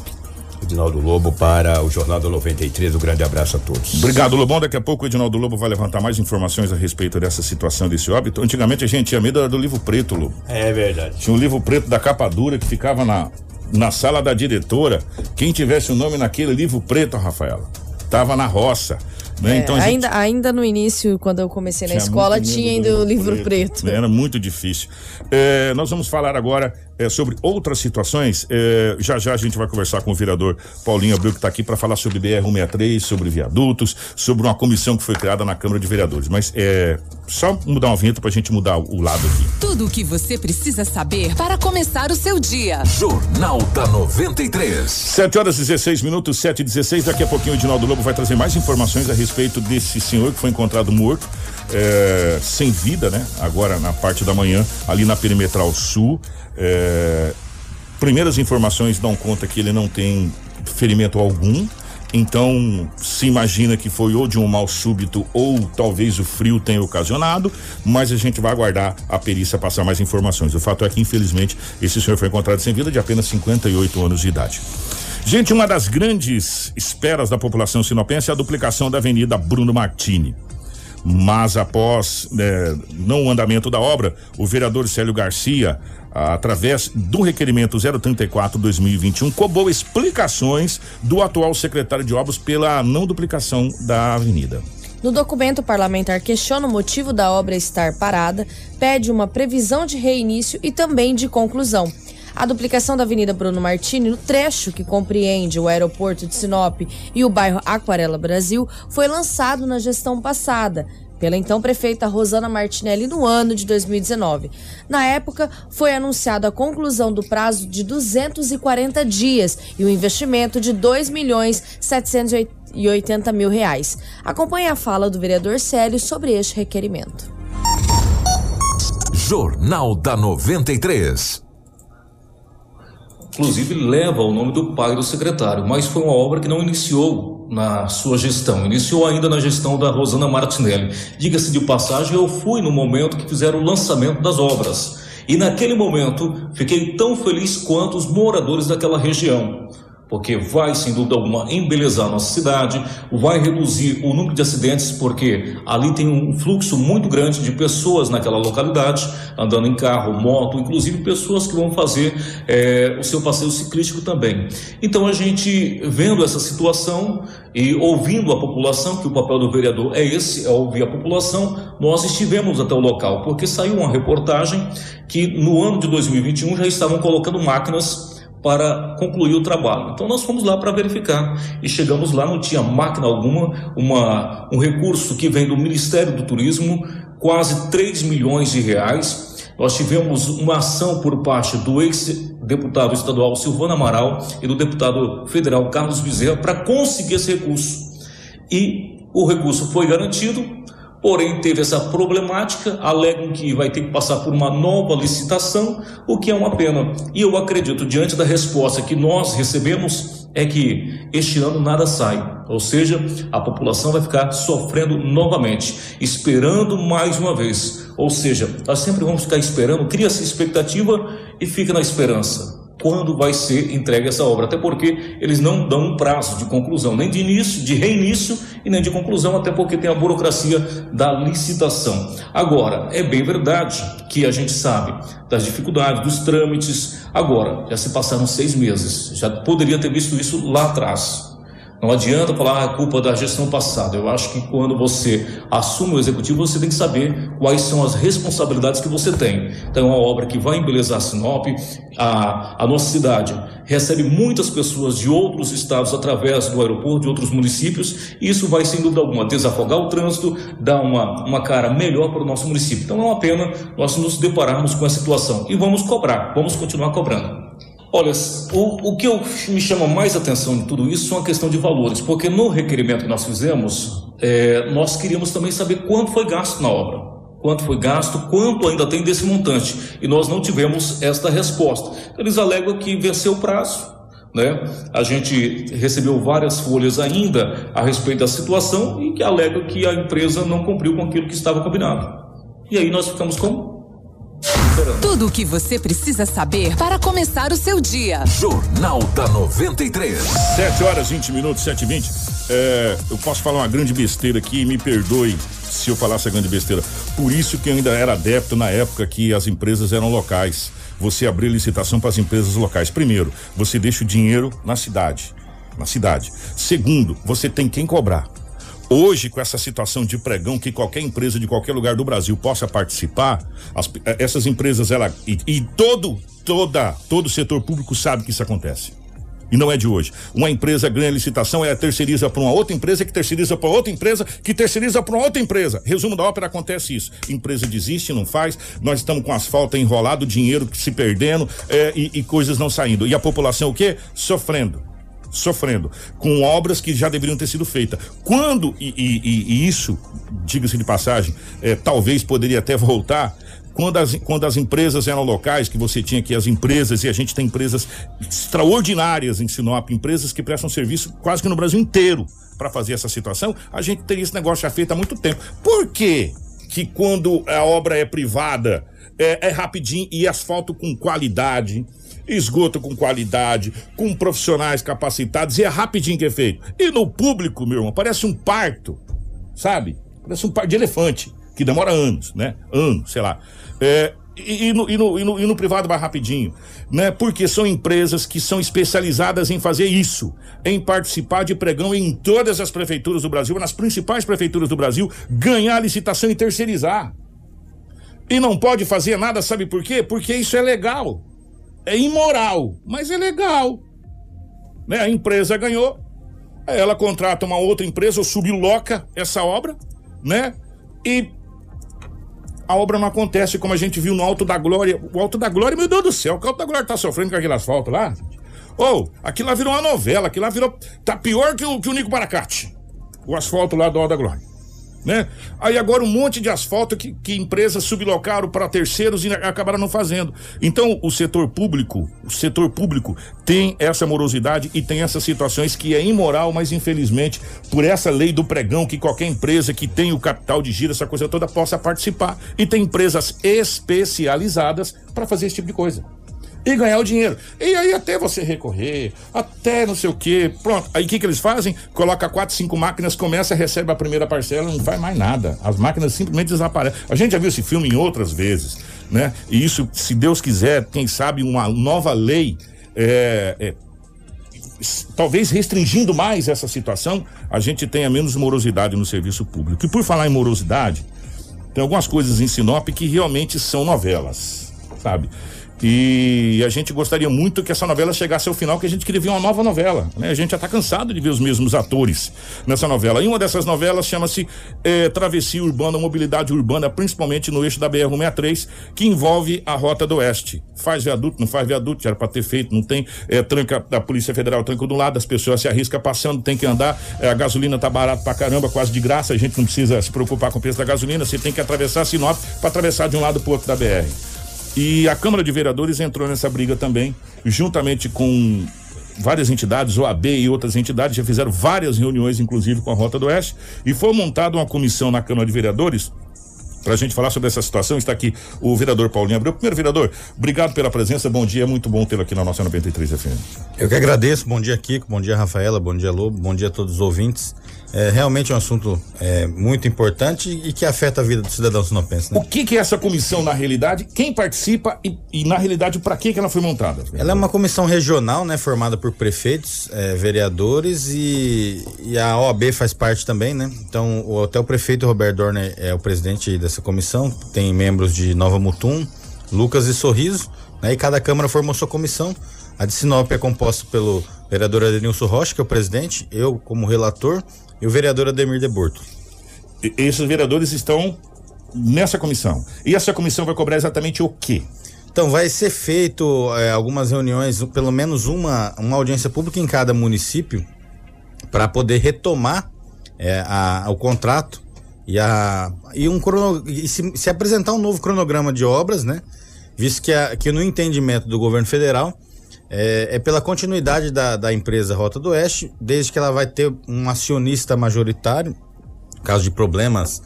Edinaldo Lobo, para o Jornal do 93. Um grande abraço a todos. Obrigado, Lobão. Daqui a pouco o Edinaldo Lobo vai levantar mais informações a respeito dessa situação desse óbito. Antigamente a gente tinha medo do livro preto, Lobo. É verdade. Tinha um livro preto da capa dura que ficava na, na sala da diretora. Quem tivesse o nome naquele livro preto, Rafaela, tava na roça. Né? É, então gente ainda, ainda no início, quando eu comecei na tinha escola, tinha ainda o livro preto. né? Era muito difícil. É, nós vamos falar agora é, sobre outras situações. É, já já a gente vai conversar com o vereador Paulinho Abreu, que está aqui para falar sobre BR-163, sobre viadutos, sobre uma comissão que foi criada na Câmara de Vereadores. Mas é só mudar uma vinheta para a gente mudar o lado aqui. Tudo o que você precisa saber para começar o seu dia. Jornal da 93. 7 horas e 16 minutos, 7 e 16. Daqui a pouquinho o Edinaldo Lobo vai trazer mais informações a respeito desse senhor que foi encontrado morto, é, sem vida, né? Agora na parte da manhã, ali na Perimetral Sul. É, primeiras informações dão conta que ele não tem ferimento algum. Então, se imagina que foi ou de um mal súbito ou talvez o frio tenha ocasionado, mas a gente vai aguardar a perícia passar mais informações. O fato é que, infelizmente, esse senhor foi encontrado sem vida de apenas 58 anos de idade. Gente, uma das grandes esperas da população sinopense é a duplicação da Avenida Bruno Martini. Mas após né, não andamento da obra, o vereador Célio Garcia, através do requerimento 034-2021, cobrou explicações do atual secretário de obras pela não duplicação da avenida. No documento, o parlamentar questiona o motivo da obra estar parada, pede uma previsão de reinício e também de conclusão. A duplicação da Avenida Bruno Martini, no trecho que compreende o aeroporto de Sinop e o bairro Aquarela Brasil, foi lançado na gestão passada pela então prefeita Rosana Martinelli no ano de 2019. Na época, foi anunciada a conclusão do prazo de 240 dias e o investimento de 2 milhões 780 mil reais. Acompanhe a fala do vereador Célio sobre este requerimento. Jornal da 93 inclusive leva o nome do pai do secretário, mas foi uma obra que não iniciou na sua gestão, iniciou ainda na gestão da Rosana Martinelli. Diga-se de passagem, eu fui no momento que fizeram o lançamento das obras. E naquele momento fiquei tão feliz quanto os moradores daquela região porque vai, sem dúvida alguma, embelezar a nossa cidade, vai reduzir o número de acidentes, porque ali tem um fluxo muito grande de pessoas naquela localidade, andando em carro, moto, inclusive pessoas que vão fazer é, o seu passeio ciclístico também. Então, a gente vendo essa situação e ouvindo a população, que o papel do vereador é esse, é ouvir a população, nós estivemos até o local, porque saiu uma reportagem que no ano de 2021 já estavam colocando máquinas para concluir o trabalho. Então nós fomos lá para verificar e chegamos lá, não tinha máquina alguma, uma, um recurso que vem do Ministério do Turismo, quase 3 milhões de reais. Nós tivemos uma ação por parte do ex-deputado estadual Silvano Amaral e do deputado federal Carlos Bezerra para conseguir esse recurso. E o recurso foi garantido, Porém, teve essa problemática, alegam que vai ter que passar por uma nova licitação, o que é uma pena. E eu acredito, diante da resposta que nós recebemos, é que este ano nada sai. Ou seja, a população vai ficar sofrendo novamente, esperando mais uma vez. Ou seja, nós sempre vamos ficar esperando, cria-se expectativa e fica na esperança quando vai ser entregue essa obra, até porque eles não dão um prazo de conclusão, nem de início, de reinício e nem de conclusão, até porque tem a burocracia da licitação. Agora, é bem verdade que a gente sabe das dificuldades, dos trâmites. Agora, já se passaram seis meses, já poderia ter visto isso lá atrás. Não adianta falar a ah, culpa da gestão passada. Eu acho que quando você assume o executivo, você tem que saber quais são as responsabilidades que você tem. Então, é uma obra que vai embelezar Sinop, a, a nossa cidade recebe muitas pessoas de outros estados através do aeroporto, de outros municípios, e isso vai, sem dúvida alguma, desafogar o trânsito, dar uma, uma cara melhor para o nosso município. Então, é uma pena nós nos depararmos com essa situação. E vamos cobrar, vamos continuar cobrando. Olha, o, o que eu, me chama mais atenção de tudo isso é a questão de valores, porque no requerimento que nós fizemos, é, nós queríamos também saber quanto foi gasto na obra, quanto foi gasto, quanto ainda tem desse montante, e nós não tivemos esta resposta. Eles alegam que venceu o prazo, né? A gente recebeu várias folhas ainda a respeito da situação e que alega que a empresa não cumpriu com aquilo que estava combinado. E aí nós ficamos como? Tudo o que você precisa saber para começar o seu dia. Jornal da 93. 7 horas 20 minutos, 7 e 20. É, eu posso falar uma grande besteira aqui, me perdoe se eu falasse a grande besteira. Por isso que eu ainda era adepto na época que as empresas eram locais. Você abrir licitação para as empresas locais. Primeiro, você deixa o dinheiro na cidade. Na cidade. Segundo, você tem quem cobrar. Hoje, com essa situação de pregão que qualquer empresa de qualquer lugar do Brasil possa participar, as, eh, essas empresas, ela e, e todo, toda, todo o setor público sabe que isso acontece. E não é de hoje. Uma empresa ganha licitação, ela terceiriza para uma outra empresa, que terceiriza para outra empresa, que terceiriza para outra empresa. Resumo da ópera, acontece isso. Empresa desiste, não faz. Nós estamos com asfalto enrolado, dinheiro se perdendo é, e, e coisas não saindo. E a população o quê? Sofrendo sofrendo com obras que já deveriam ter sido feitas. Quando, e, e, e isso, diga-se de passagem, é, talvez poderia até voltar, quando as, quando as empresas eram locais, que você tinha aqui as empresas, e a gente tem empresas extraordinárias em Sinop, empresas que prestam serviço quase que no Brasil inteiro para fazer essa situação, a gente teria esse negócio já feito há muito tempo. Por quê? Que quando a obra é privada é, é rapidinho e asfalto com qualidade, esgoto com qualidade, com profissionais capacitados e é rapidinho que é feito. E no público, meu irmão, parece um parto, sabe? Parece um parto de elefante, que demora anos, né? Anos, sei lá. É, e, e, no, e, no, e, no, e no privado vai rapidinho, né? Porque são empresas que são especializadas em fazer isso, em participar de pregão em todas as prefeituras do Brasil, nas principais prefeituras do Brasil, ganhar licitação e terceirizar. E não pode fazer nada, sabe por quê? Porque isso é legal. É imoral, mas é legal. Né? A empresa ganhou, ela contrata uma outra empresa ou subloca essa obra, né? E a obra não acontece como a gente viu no Alto da Glória. O Alto da Glória, meu Deus do céu, o Alto da Glória tá sofrendo com aquele asfalto lá. Ou, oh, aquilo lá virou uma novela, aquilo lá virou. Tá pior que o, que o Nico Baracate. O asfalto lá do Alto da Glória né? Aí agora um monte de asfalto que, que empresas sublocaram para terceiros e acabaram não fazendo. Então o setor público, o setor público tem essa morosidade e tem essas situações que é imoral, mas infelizmente por essa lei do pregão que qualquer empresa que tem o capital de giro, essa coisa toda possa participar e tem empresas especializadas para fazer esse tipo de coisa e ganhar o dinheiro. E aí até você recorrer, até não sei o quê. Pronto. Aí o que, que eles fazem? Coloca quatro, cinco máquinas, começa, recebe a primeira parcela, não faz mais nada. As máquinas simplesmente desaparecem. A gente já viu esse filme em outras vezes, né? E isso, se Deus quiser, quem sabe uma nova lei é, é, talvez restringindo mais essa situação, a gente tenha menos morosidade no serviço público. E por falar em morosidade, tem algumas coisas em Sinop que realmente são novelas, sabe? E a gente gostaria muito que essa novela chegasse ao final, que a gente queria ver uma nova novela. Né? A gente já está cansado de ver os mesmos atores nessa novela. E uma dessas novelas chama-se é, Travessia Urbana, Mobilidade Urbana, principalmente no eixo da BR-163, que envolve a Rota do Oeste. Faz viaduto, não faz viaduto, era para ter feito, não tem. É, tranca da Polícia Federal, tranca do lado, as pessoas se arriscam passando, tem que andar. É, a gasolina tá barata pra caramba, quase de graça, a gente não precisa se preocupar com o preço da gasolina, você tem que atravessar Sinop para atravessar de um lado pro outro da BR. E a Câmara de Vereadores entrou nessa briga também, juntamente com várias entidades, OAB e outras entidades, já fizeram várias reuniões, inclusive com a Rota do Oeste, e foi montada uma comissão na Câmara de Vereadores para a gente falar sobre essa situação. Está aqui o vereador Paulinho Abreu. Primeiro, vereador, obrigado pela presença. Bom dia, é muito bom tê-lo aqui na nossa 93 FM. Eu que agradeço. Bom dia, Kiko. Bom dia, Rafaela. Bom dia, Lobo. Bom dia a todos os ouvintes. É realmente um assunto é, muito importante e que afeta a vida do cidadão sinopense. Né? O que, que é essa comissão na realidade? Quem participa e, e na realidade para que, que ela foi montada? Ela é uma comissão regional, né, formada por prefeitos, é, vereadores e, e, a OAB faz parte também, né? Então, o, até o prefeito Roberto Dorner é o presidente dessa comissão. Tem membros de Nova Mutum, Lucas e Sorriso, né? E cada câmara formou sua comissão. A de Sinop é composta pelo vereador Adenilson Rocha, que é o presidente, eu como relator e o vereador Ademir de Borto. E, esses vereadores estão nessa comissão. E essa comissão vai cobrar exatamente o quê? Então, vai ser feito é, algumas reuniões, pelo menos uma, uma audiência pública em cada município, para poder retomar é, a, o contrato e, a, e, um crono, e se, se, apresentar um novo cronograma de obras, né? Visto que, a, que no entendimento do governo federal é, é, pela continuidade da, da empresa Rota do Oeste, desde que ela vai ter um acionista majoritário, caso de problemas,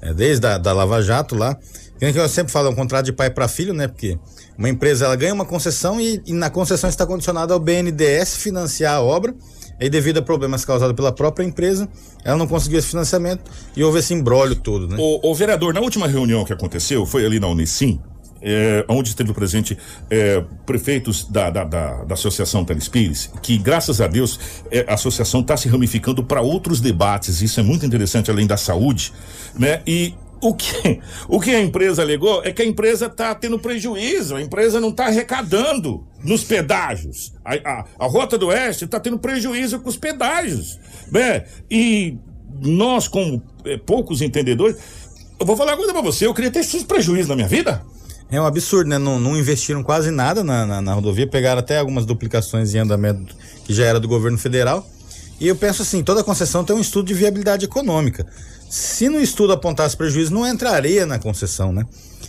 é, desde a da Lava Jato lá. Que eu sempre falo, é um contrato de pai para filho, né? Porque uma empresa ela ganha uma concessão e, e na concessão está condicionada ao BNDES financiar a obra. E devido a problemas causados pela própria empresa, ela não conseguiu esse financiamento e houve esse embrólio todo, né? O, o vereador, na última reunião que aconteceu, foi ali na Unicim, é, onde esteve presente é, prefeitos da, da, da, da, Associação Telespires, que graças a Deus é, a associação está se ramificando para outros debates, isso é muito interessante, além da saúde, né? E o que, [laughs] o que a empresa alegou é que a empresa está tendo prejuízo, a empresa não está arrecadando nos pedágios. A, a, a Rota do Oeste está tendo prejuízo com os pedágios. Né? E nós, como é, poucos entendedores, eu vou falar uma coisa para você, eu queria ter esses prejuízos na minha vida. É um absurdo, né? Não, não investiram quase nada na, na, na, rodovia, pegaram até algumas duplicações em andamento que já era do governo federal. E eu penso assim, toda concessão tem um estudo de viabilidade econômica. Se no estudo apontasse prejuízo, não entraria na concessão, né?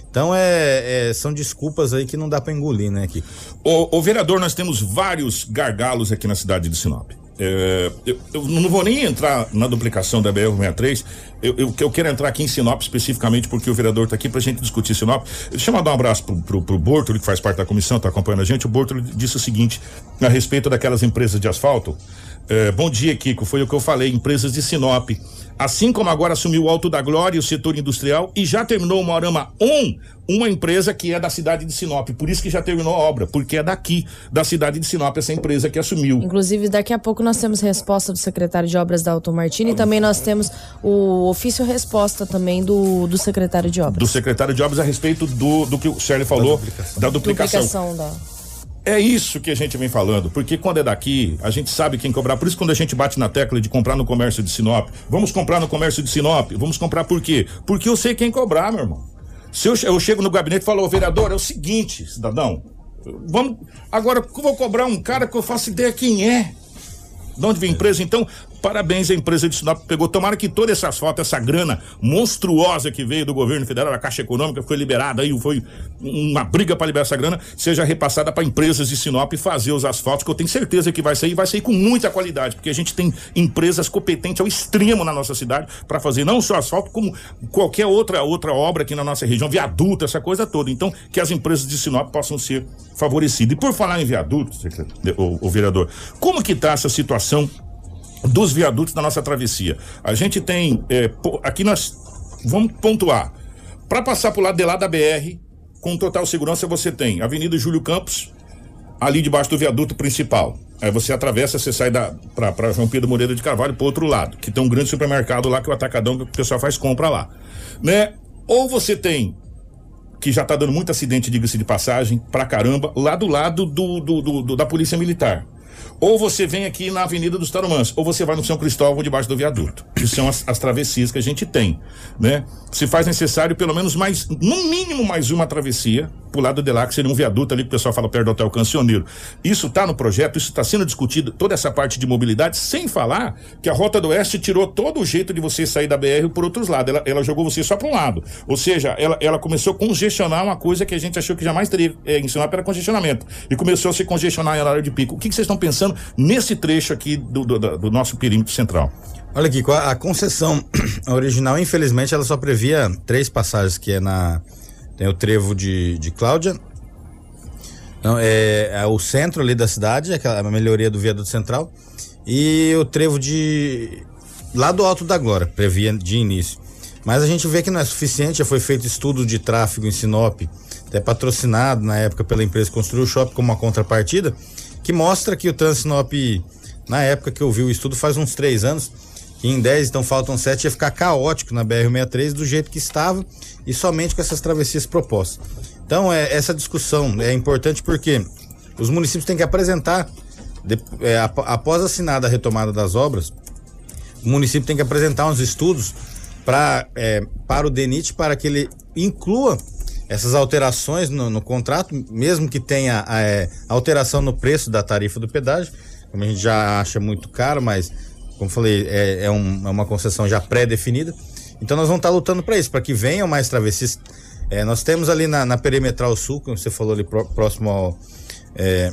Então é, é- são desculpas aí que não dá para engolir, né, aqui. Ô, ô, vereador, nós temos vários gargalos aqui na cidade de Sinop. É, eu, eu não vou nem entrar na duplicação da BR-63, eu, eu, eu quero entrar aqui em Sinop especificamente porque o vereador está aqui para a gente discutir Sinop. Deixa eu mandar um abraço pro, pro, pro Bortoli, que faz parte da comissão, está acompanhando a gente. O Bortoli disse o seguinte, a respeito daquelas empresas de asfalto. É, bom dia, Kiko, foi o que eu falei, empresas de Sinop. Assim como agora assumiu o Alto da Glória e o setor industrial e já terminou o Morama 1, uma empresa que é da cidade de Sinop. Por isso que já terminou a obra, porque é daqui, da cidade de Sinop, essa empresa que assumiu. Inclusive, daqui a pouco nós temos resposta do secretário de obras da Auto Martini e também nós temos o ofício resposta também do, do secretário de obras. Do secretário de obras a respeito do, do que o Sérgio falou, da duplicação. Duplicação da. É isso que a gente vem falando, porque quando é daqui, a gente sabe quem cobrar. Por isso, quando a gente bate na tecla de comprar no comércio de Sinop, vamos comprar no comércio de Sinop, vamos comprar por quê? Porque eu sei quem cobrar, meu irmão. Se eu, che- eu chego no gabinete e falo, ô vereador, é o seguinte, cidadão, vamos. Agora, eu vou cobrar um cara que eu faço ideia quem é. De onde vem empresa? Então, parabéns à empresa de Sinop que pegou. Tomara que toda essa asfalto, essa grana monstruosa que veio do governo federal, a Caixa Econômica, foi liberada aí, foi uma briga para liberar essa grana, seja repassada para empresas de Sinop fazer os asfaltos, que eu tenho certeza que vai sair, vai sair com muita qualidade, porque a gente tem empresas competentes ao extremo na nossa cidade para fazer não só asfalto, como qualquer outra outra obra aqui na nossa região, viaduto, essa coisa toda. Então, que as empresas de Sinop possam ser favorecidas. E por falar em viaduto, o, o vereador, como que tá essa situação dos viadutos da nossa travessia. A gente tem. é, aqui nós vamos pontuar. Para passar pro lado de lá da BR, com total segurança, você tem Avenida Júlio Campos, ali debaixo do viaduto principal. Aí você atravessa, você sai da para João Pedro Moreira de Carvalho pro outro lado, que tem um grande supermercado lá que é o Atacadão, que o pessoal faz compra lá. Né? Ou você tem que já tá dando muito acidente, diga-se de passagem, pra caramba, lá do lado do, do- do- do- da Polícia Militar. Ou você vem aqui na Avenida dos Tarumãs, ou você vai no São Cristóvão debaixo do viaduto, que são as, as travessias que a gente tem, né? Se faz necessário pelo menos mais, no mínimo mais uma travessia, pro lado de lá, que seria um viaduto ali que o pessoal fala perto do Hotel Cancioneiro. Isso tá no projeto, isso está sendo discutido, toda essa parte de mobilidade, sem falar que a Rota do Oeste tirou todo o jeito de você sair da BR por outros lados. Ela, ela jogou você só para um lado. Ou seja, ela, ela começou a congestionar uma coisa que a gente achou que jamais teria é, ensinado para congestionamento. E começou a se congestionar em horário de pico. O que vocês estão pensando nesse trecho aqui do, do, do nosso perímetro central? Olha aqui, a, concessão [clears throat] original, infelizmente, ela só previa três passagens, que é na. Tem o trevo de, de Cláudia. Não, é, é o centro ali da cidade, aquela a melhoria do viaduto central. E o trevo de. Lá do Alto da Glória, previa de início. Mas a gente vê que não é suficiente, já foi feito estudo de tráfego em Sinop, até patrocinado na época pela empresa que construiu o shopping como uma contrapartida, que mostra que o trânsito Sinop, na época que eu vi o estudo, faz uns três anos, que em 10, então faltam 7, ia ficar caótico na BR-63 do jeito que estava e somente com essas travessias propostas. Então, é, essa discussão é importante porque os municípios têm que apresentar, de- é, ap- após assinada a retomada das obras, o município tem que apresentar uns estudos pra, é, para o DENIT para que ele inclua essas alterações no, no contrato, mesmo que tenha é, alteração no preço da tarifa do pedágio, como a gente já acha muito caro, mas, como falei, é, é um- é uma concessão já pré-definida. Então nós vamos estar lutando para isso, para que venham mais travessias. É, nós temos ali na, na Perimetral Sul, como você falou ali pró- próximo ao. é,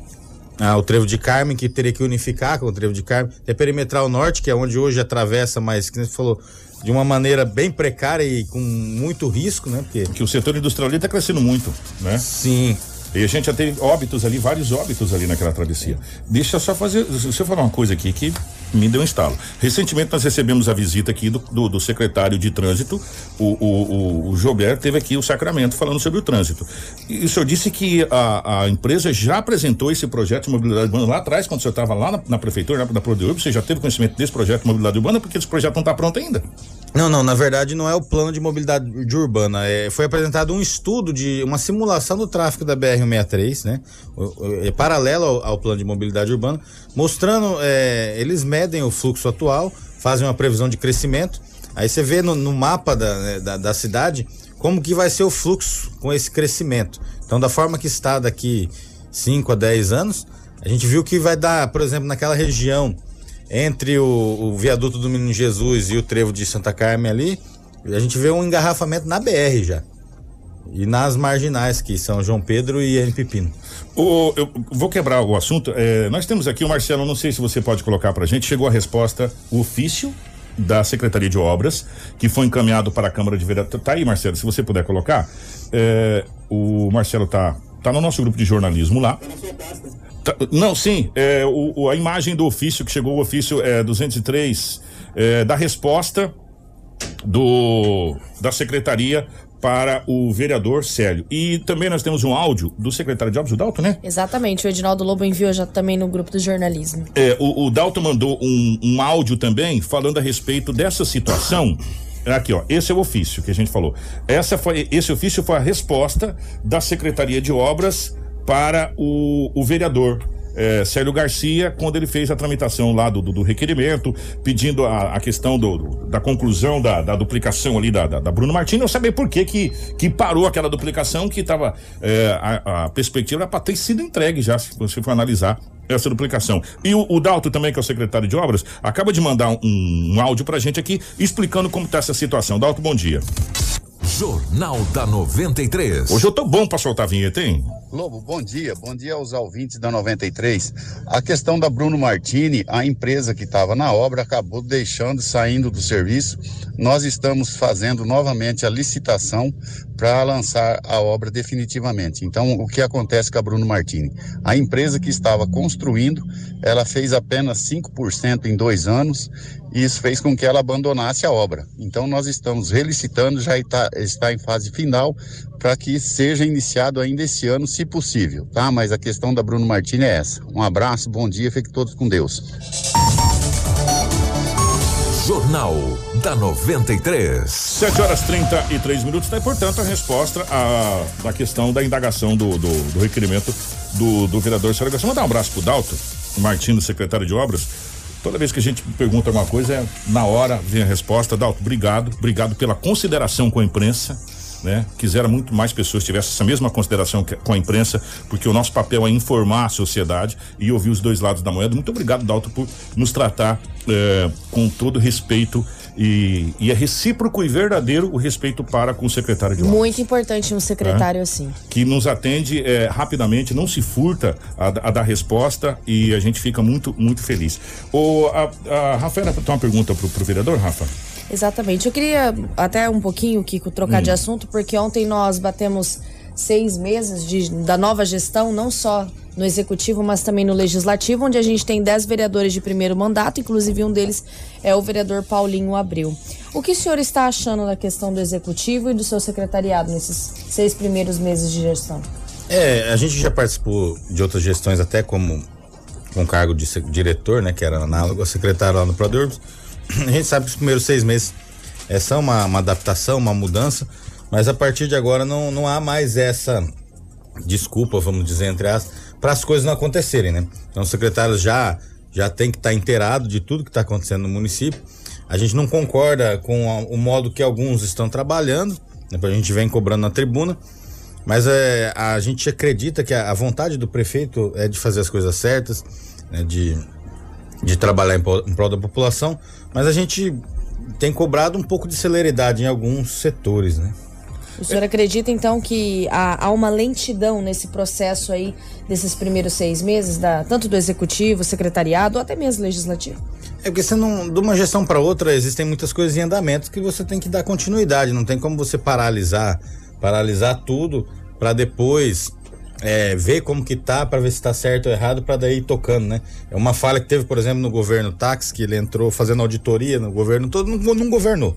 [clears throat] ah, o Trevo de Carmen, que teria que unificar com o Trevo de Carmen. Tem a Perimetral Norte, que é onde hoje atravessa, mas, que você falou, de uma maneira bem precária e com muito risco, né? Porque... Que o setor industrial ali está crescendo muito, né? Sim. E a gente já teve óbitos ali, vários óbitos ali naquela travessia. Deixa eu só fazer, deixa eu falar uma coisa aqui que me deu um estalo. Recentemente nós recebemos a visita aqui do, do, do secretário de trânsito, o, o, o, o teve aqui o Sacramento falando sobre o trânsito. E o senhor disse que a, a empresa já apresentou esse projeto de mobilidade urbana lá atrás, quando o senhor estava lá na, na prefeitura, na, na Prodeurbs, você já teve conhecimento desse projeto de mobilidade urbana, porque esse projeto não está pronto ainda. Não, não, na verdade não é o plano de mobilidade de urbana. É, foi apresentado um estudo de uma simulação do tráfego da BR-163, né? É paralelo ao, ao plano de mobilidade urbana, mostrando, é, eles medem o fluxo atual, fazem uma previsão de crescimento. Aí você vê no, no mapa da, né, da, da cidade como que vai ser o fluxo com esse crescimento. Então, da forma que está daqui 5 a 10 anos, a gente viu que vai dar, por exemplo, naquela região entre o, o viaduto do Menino Jesus e o trevo de Santa Carmen ali, a gente vê um engarrafamento na BR já. E nas marginais, que são João Pedro e N Pepino. O, eu vou quebrar o assunto. É, nós temos aqui o Marcelo, não sei se você pode colocar pra gente. Chegou a resposta, o ofício da Secretaria de Obras, que foi encaminhado para a Câmara de Vereadores. Tá aí, Marcelo, se você puder colocar. É, o Marcelo tá, tá no nosso grupo de jornalismo lá. Tá, não, sim, é, o- a imagem do ofício que chegou, o ofício é 203, é, da resposta do da secretaria para o vereador Célio. E também nós temos um áudio do secretário de Obras, o Dalton, né? Exatamente, o Edinaldo Lobo enviou já também no grupo do jornalismo. É, o, o Dalton mandou um, um áudio também falando a respeito dessa situação. Aqui, ó, esse é o ofício que a gente falou. Essa foi, esse ofício foi a resposta da Secretaria de Obras para o, o vereador. É, Célio Garcia, quando ele fez a tramitação lá do, do, do requerimento, pedindo a, a questão do, do- da conclusão da, da duplicação ali da, da, da Bruno Martins, eu sabia por que, que, que parou aquela duplicação que estava. a, a perspectiva era para ter sido entregue já, se você for analisar essa duplicação. E o, o Dalto também, que é o secretário de obras, acaba de mandar um, um áudio pra gente aqui explicando como tá essa situação. Dalto, bom dia. Jornal da 93. Hoje eu tô bom pra soltar a vinheta, hein? Lobo, bom dia. Bom dia aos ouvintes da 93. A questão da Bruno Martini, a empresa que estava na obra acabou deixando, saindo do serviço. Nós estamos fazendo novamente a licitação para lançar a obra definitivamente. Então, o que acontece com a Bruno Martini? A empresa que estava construindo, ela fez apenas 5% em dois anos e isso fez com que ela abandonasse a obra. Então, nós estamos relicitando, já está, está em fase final para que seja iniciado ainda esse ano, se possível, tá? Mas a questão da Bruno Martini é essa. Um abraço, bom dia, fiquem todos com Deus. Jornal da 93. 7 horas 33 minutos, tá? E, portanto, a resposta à, à questão da indagação do, do, do requerimento do, do vereador Sérgio Garcia. Mandar um abraço pro Dalto, Martins, secretário de obras. Toda vez que a gente pergunta alguma coisa, é, na hora vem a resposta. Dalto, obrigado. Obrigado pela consideração com a imprensa. Né? Quisera muito mais pessoas tivessem essa mesma consideração que- com a imprensa, porque o nosso papel é informar a sociedade e ouvir os dois lados da moeda. Muito obrigado, Dalto, por nos tratar eh, com todo respeito e, e é recíproco e verdadeiro o respeito para com o secretário de obras Muito importante um secretário assim. que nos atende eh, rapidamente, não se furta a, a dar resposta e a gente fica muito, muito feliz. O, a, a Rafaela tem uma pergunta pro, pro vereador, Rafa? Exatamente. Eu queria até um pouquinho, Kiko, trocar Hum. de assunto, porque ontem nós batemos seis meses de, da nova gestão, não só no executivo, mas também no legislativo, onde a gente tem dez vereadores de primeiro mandato, inclusive um deles é o vereador Paulinho Abreu. O que o senhor está achando da questão do executivo e do seu secretariado nesses seis primeiros meses de gestão? É, a gente já participou de outras gestões, até como com cargo de diretor, né? Que era análogo a secretário lá no Produrbs. A gente sabe que os primeiros seis meses é, são uma, uma adaptação, uma mudança, mas a partir de agora não, não há mais essa desculpa, vamos dizer, entre aspas, para as coisas não acontecerem, né? Então, os secretários já, já tem que estar inteirado de tudo que está acontecendo no município. A gente não concorda com a- o modo que alguns estão trabalhando, né? A gente vem cobrando na tribuna, mas é, a gente acredita que a, a vontade do prefeito é de fazer as coisas certas, né, de, de trabalhar em prol, em prol da população, mas a gente tem cobrado um pouco de celeridade em alguns setores, né? O senhor acredita então que há, há uma lentidão nesse processo aí desses primeiros seis meses, da, tanto do executivo, secretariado ou até mesmo legislativo? É porque você não, de uma gestão para outra, existem muitas coisas em andamento que você tem que dar continuidade. Não tem como você paralisar, paralisar tudo para depois é, ver como que tá, para ver se tá certo ou errado, para daí ir tocando, né? É uma falha que teve, por exemplo, no governo Tax, que ele entrou fazendo auditoria no governo todo, não, não governou.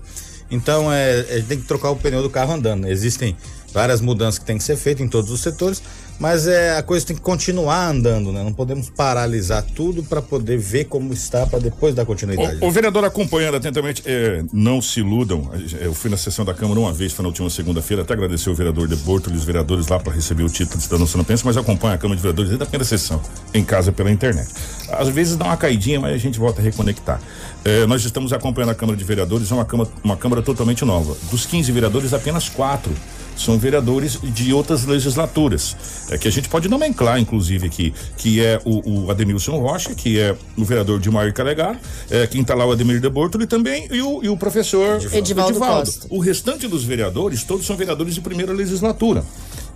Então, é, a gente tem que trocar o pneu do carro andando. Existem várias mudanças que tem que ser feitas em todos os setores, mas é, a coisa tem que continuar andando, né? Não podemos paralisar tudo para poder ver como está, para depois dar continuidade. O, o vereador acompanhando atentamente, é, não se iludam. Eu fui na sessão da Câmara uma vez, foi na última segunda-feira, até agradecer o vereador de Borto e os vereadores lá para receber o título de cidadão sinopense, mas acompanha a Câmara de Vereadores desde a primeira sessão, em casa pela internet. Às vezes dá uma caidinha, mas a gente volta a reconectar. É, nós estamos acompanhando a Câmara de Vereadores, é uma Câmara, uma Câmara totalmente nova. Dos 15 vereadores, apenas quatro são vereadores de outras legislaturas. É que a gente pode nomenclar, inclusive, aqui, que é o, o Ademilson Rocha, que é o vereador Dilmar Calegar, é, quem está lá o Ademir de Bortoli também, e o, e o professor Edivaldo Costa. O restante dos vereadores, todos são vereadores de primeira legislatura.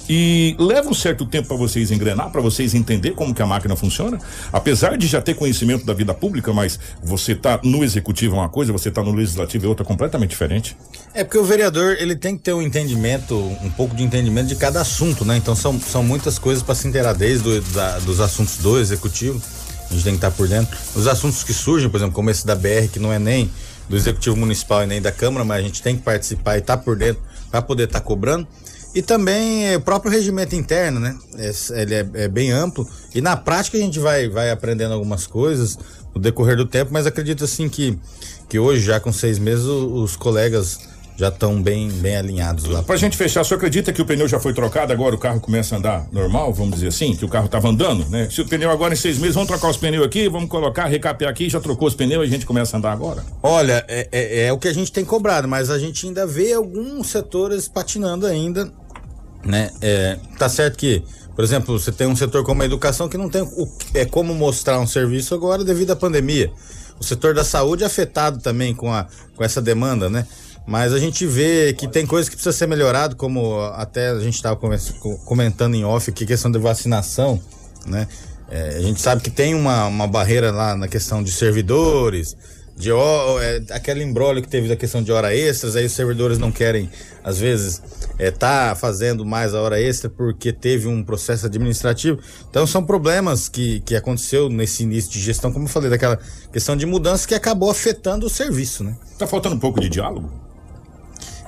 E leva um certo tempo para vocês engrenar, para vocês entender como que a máquina funciona. Apesar de já ter conhecimento da vida pública, mas você tá no executivo é uma coisa, você tá no legislativo é outra completamente diferente. É porque o vereador ele tem que ter um entendimento, um pouco de entendimento de cada assunto, né? Então são, são muitas coisas para se inteirar desde do, dos assuntos do executivo. A gente tem que estar por dentro. Os assuntos que surgem, por exemplo, como esse da BR, que não é nem do executivo municipal e nem da Câmara, mas a gente tem que participar e estar por dentro para poder estar cobrando. E também é, o próprio regimento interno, né? Ele é, é, bem amplo e na prática a gente vai, vai aprendendo algumas coisas no decorrer do tempo, mas acredito assim que, que hoje, já com seis meses, os, os colegas já estão bem, bem alinhados lá. Pra gente fechar, você acredita que o pneu já foi trocado, agora o carro começa a andar normal, vamos dizer assim? Que o carro tava andando, né? Se o pneu agora em seis meses, vamos trocar os pneus aqui, vamos colocar, recapear aqui, já trocou os pneus e a gente começa a andar agora? Olha, é, é, é o que a gente tem cobrado, mas a gente ainda vê alguns setores patinando ainda, né? É, tá certo que, por exemplo, você tem um setor como a educação que não tem o, é, como mostrar um serviço agora devido à pandemia. O setor da saúde é afetado também com, a, com essa demanda, né? Mas a gente vê que tem coisas que precisa ser melhorado, como até a gente estava comentando em off aqui, questão de vacinação, né? É, a gente sabe que tem uma, uma barreira lá na questão de servidores, de é, aquele embrólio que teve da questão de hora extras, aí os servidores não querem, às vezes, é, tá fazendo mais a hora extra porque teve um processo administrativo. Então são problemas que, que aconteceu nesse início de gestão, como eu falei, daquela questão de mudança que acabou afetando o serviço, né? Tá faltando um pouco de diálogo?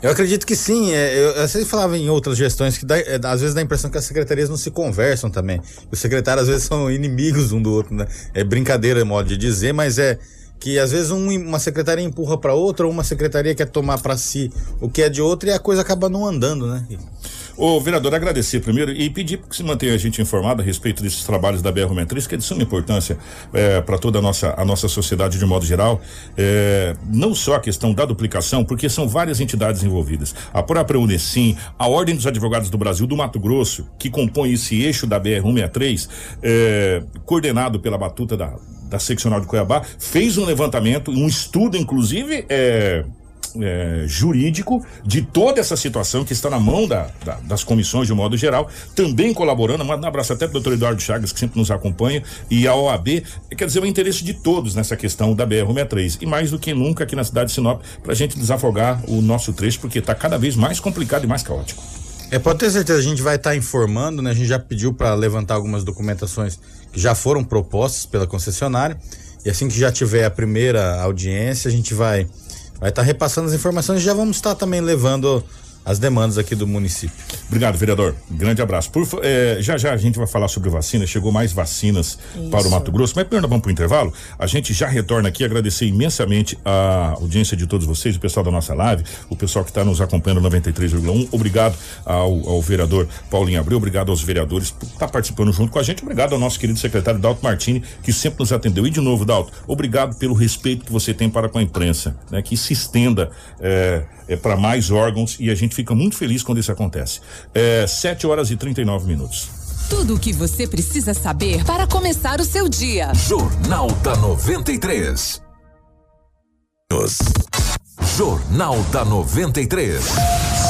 Eu acredito que sim. É, eu, eu sempre falava em outras gestões que dá, é, às vezes dá a impressão que as secretarias não se conversam também. Os secretários às vezes são inimigos um do outro, né? É brincadeira, modo de dizer, mas é que às vezes um, uma secretaria empurra para outra, ou uma secretaria quer tomar para si o que é de outra e a coisa acaba não andando, né? Ô, vereador, agradecer primeiro e pedir que se mantenha a gente informado a respeito desses trabalhos da BR Metriz, que é de suma importância é, para toda a nossa, a nossa sociedade de modo geral. É, não só a questão da duplicação, porque são várias entidades envolvidas. A própria Unesim, a Ordem dos Advogados do Brasil do Mato Grosso, que compõe esse eixo da BR-163, é, coordenado pela batuta da, da seccional de Cuiabá, fez um levantamento, um estudo, inclusive, é, é, jurídico de toda essa situação que está na mão da, da, das comissões de um modo geral, também colaborando, mando um abraço até para o doutor Eduardo Chagas, que sempre nos acompanha, e a OAB, quer dizer, o interesse de todos nessa questão da BR-63, e mais do que nunca aqui na cidade de Sinop, para a gente desafogar o nosso trecho, porque está cada vez mais complicado e mais caótico. É, pode ter certeza, a gente vai estar tá informando, né? A gente já pediu para levantar algumas documentações que já foram propostas pela concessionária, e assim que já tiver a primeira audiência, a gente vai vai estar tá repassando as informações e já vamos estar também levando as demandas aqui do município. Obrigado, vereador. Grande abraço. Por, é, já já a gente vai falar sobre vacina. Chegou mais vacinas Isso. para o Mato Grosso. Mas primeiro vamos para o intervalo. A gente já retorna aqui. Agradecer imensamente a audiência de todos vocês, o pessoal da nossa live, o pessoal que está nos acompanhando 93,1. Obrigado ao, ao, vereador Paulinho Abreu. Obrigado aos vereadores por estar tá participando junto com a gente. Obrigado ao nosso querido secretário Dalto Martini, que sempre nos atendeu. E de novo, Dalto, obrigado pelo respeito que você tem para com a imprensa, né? Que se estenda. É, é, para mais órgãos e a gente fica muito feliz quando isso acontece. É, 7 horas e 39 minutos. Tudo o que você precisa saber para começar o seu dia. Jornal da 93. Jornal da 93.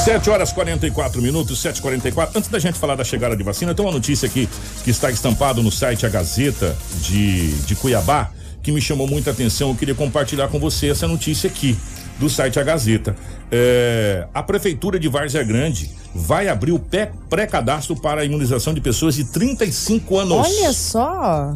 7 horas 44 minutos, 7h44. Antes da gente falar da chegada de vacina, tem uma notícia aqui que está estampado no site A Gazeta de, de Cuiabá que me chamou muita atenção. Eu queria compartilhar com você essa notícia aqui do site A Gazeta. É, a Prefeitura de Várzea Grande vai abrir o pré-cadastro para a imunização de pessoas de 35 anos. Olha só!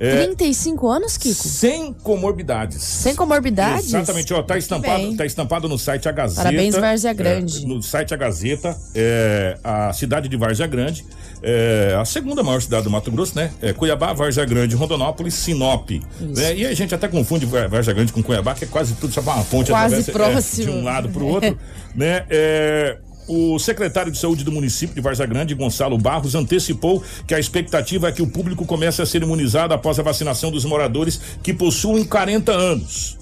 É, 35 anos, Kiko? Sem comorbidades. Sem comorbidades? Exatamente, ó, tá estampado, tá estampado no site A Gazeta. Parabéns, Várzea Grande. É, no site A Gazeta, é, a cidade de Várzea Grande, é, a segunda maior cidade do Mato Grosso, né? É Cuiabá, Várzea Grande, Rondonópolis, Sinop. Né? E a gente até confunde Várzea Grande com Cuiabá, que é quase tudo só uma ponte quase próximo. É, de um lado para o outro, [laughs] né? É, o secretário de saúde do município de Varza Grande, Gonçalo Barros, antecipou que a expectativa é que o público comece a ser imunizado após a vacinação dos moradores que possuem 40 anos.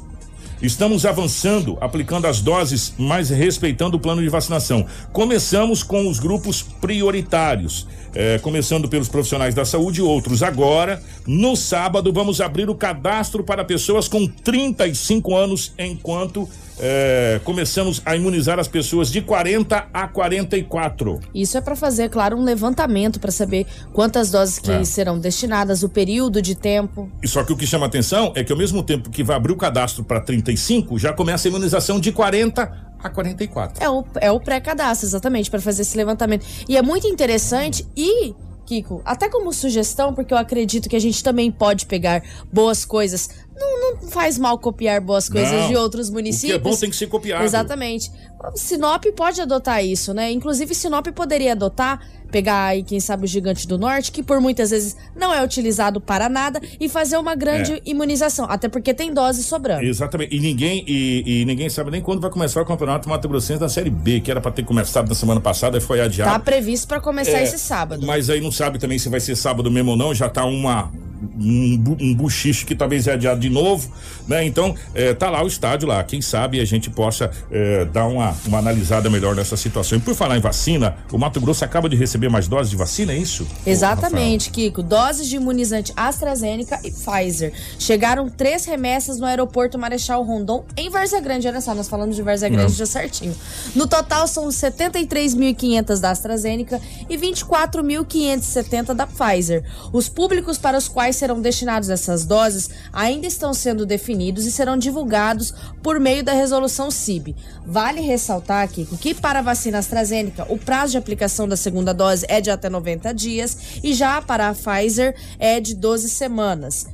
Estamos avançando, aplicando as doses, mas respeitando o plano de vacinação. Começamos com os grupos prioritários, eh, começando pelos profissionais da saúde e outros. Agora, no sábado, vamos abrir o cadastro para pessoas com 35 anos, enquanto eh, começamos a imunizar as pessoas de 40 a 44. Isso é para fazer, claro, um levantamento para saber quantas doses que É. serão destinadas, o período de tempo. E só que o que chama atenção é que ao mesmo tempo que vai abrir o cadastro para 35, já começa a imunização de 40 a 44. É o, é o pré-cadastro, exatamente, para fazer esse levantamento. E é muito interessante e. Kiko, até como sugestão, porque eu acredito que a gente também pode pegar boas coisas. Não, não faz mal copiar boas coisas Não. de outros O municípios. que é bom tem que ser copiado. Exatamente. Sinop pode adotar isso, né? Inclusive, Sinop poderia adotar, pegar aí, quem sabe, o Gigante do Norte, que por muitas vezes não é utilizado para nada, e fazer uma grande É. imunização. Até porque tem dose sobrando. Exatamente. E ninguém, e, e ninguém sabe nem quando vai começar o campeonato Mato Grossense da Série B, que era para ter começado na semana passada e foi adiado. Tá previsto para começar É, esse sábado. Mas aí não sabe também se vai ser sábado mesmo ou não, já tá uma um, um buchiche que talvez é adiado de novo, né? Então, é, tá lá o estádio lá, quem sabe a gente possa é, dar uma, uma analisada melhor nessa situação. E por falar em vacina, o Mato Grosso acaba de receber mais doses de vacina, é isso? Exatamente, Kiko. Doses de imunizante AstraZeneca e Pfizer. Chegaram três remessas no aeroporto Marechal Rondon, em Várzea Grande. Olha só, nós falamos de Várzea Grande Não. já certinho. No total, são 73.500 da AstraZeneca e 24.570 da Pfizer. Os públicos para os quais serão destinados essas doses ainda estão sendo definidos e serão divulgados por meio da resolução CIB. Vale ressaltar, Kiko, que para a vacina AstraZeneca, o prazo de aplicação da segunda dose é de até 90 dias e já para a Pfizer é de 12 semanas.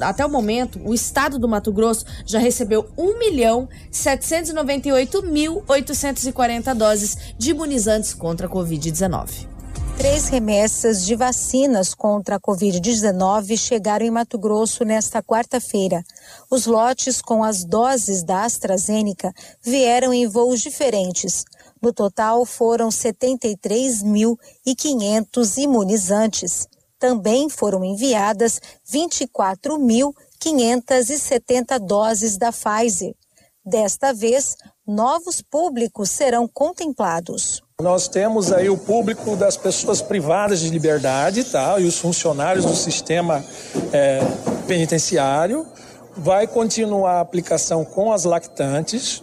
Até o momento, o estado do Mato Grosso já recebeu 1 milhão 798 mil 840 doses de imunizantes contra a Covid-19. Três remessas de vacinas contra a Covid-19 chegaram em Mato Grosso nesta quarta-feira. Os lotes com as doses da AstraZeneca vieram em voos diferentes. No total, foram 73.500 imunizantes. Também foram enviadas 24.570 doses da Pfizer. Desta vez, novos públicos serão contemplados. Nós temos aí o público das pessoas privadas de liberdade, tá? E os funcionários do sistema é, penitenciário. Vai continuar a aplicação com as lactantes.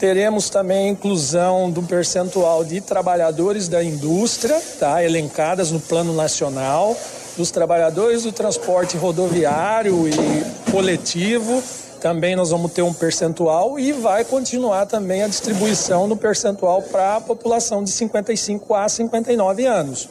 Teremos também a inclusão do percentual de trabalhadores da indústria, tá? Elencadas no plano nacional, dos trabalhadores do transporte rodoviário e coletivo. Também nós vamos ter um percentual e vai continuar também a distribuição do percentual para a população de 55 a 59 anos.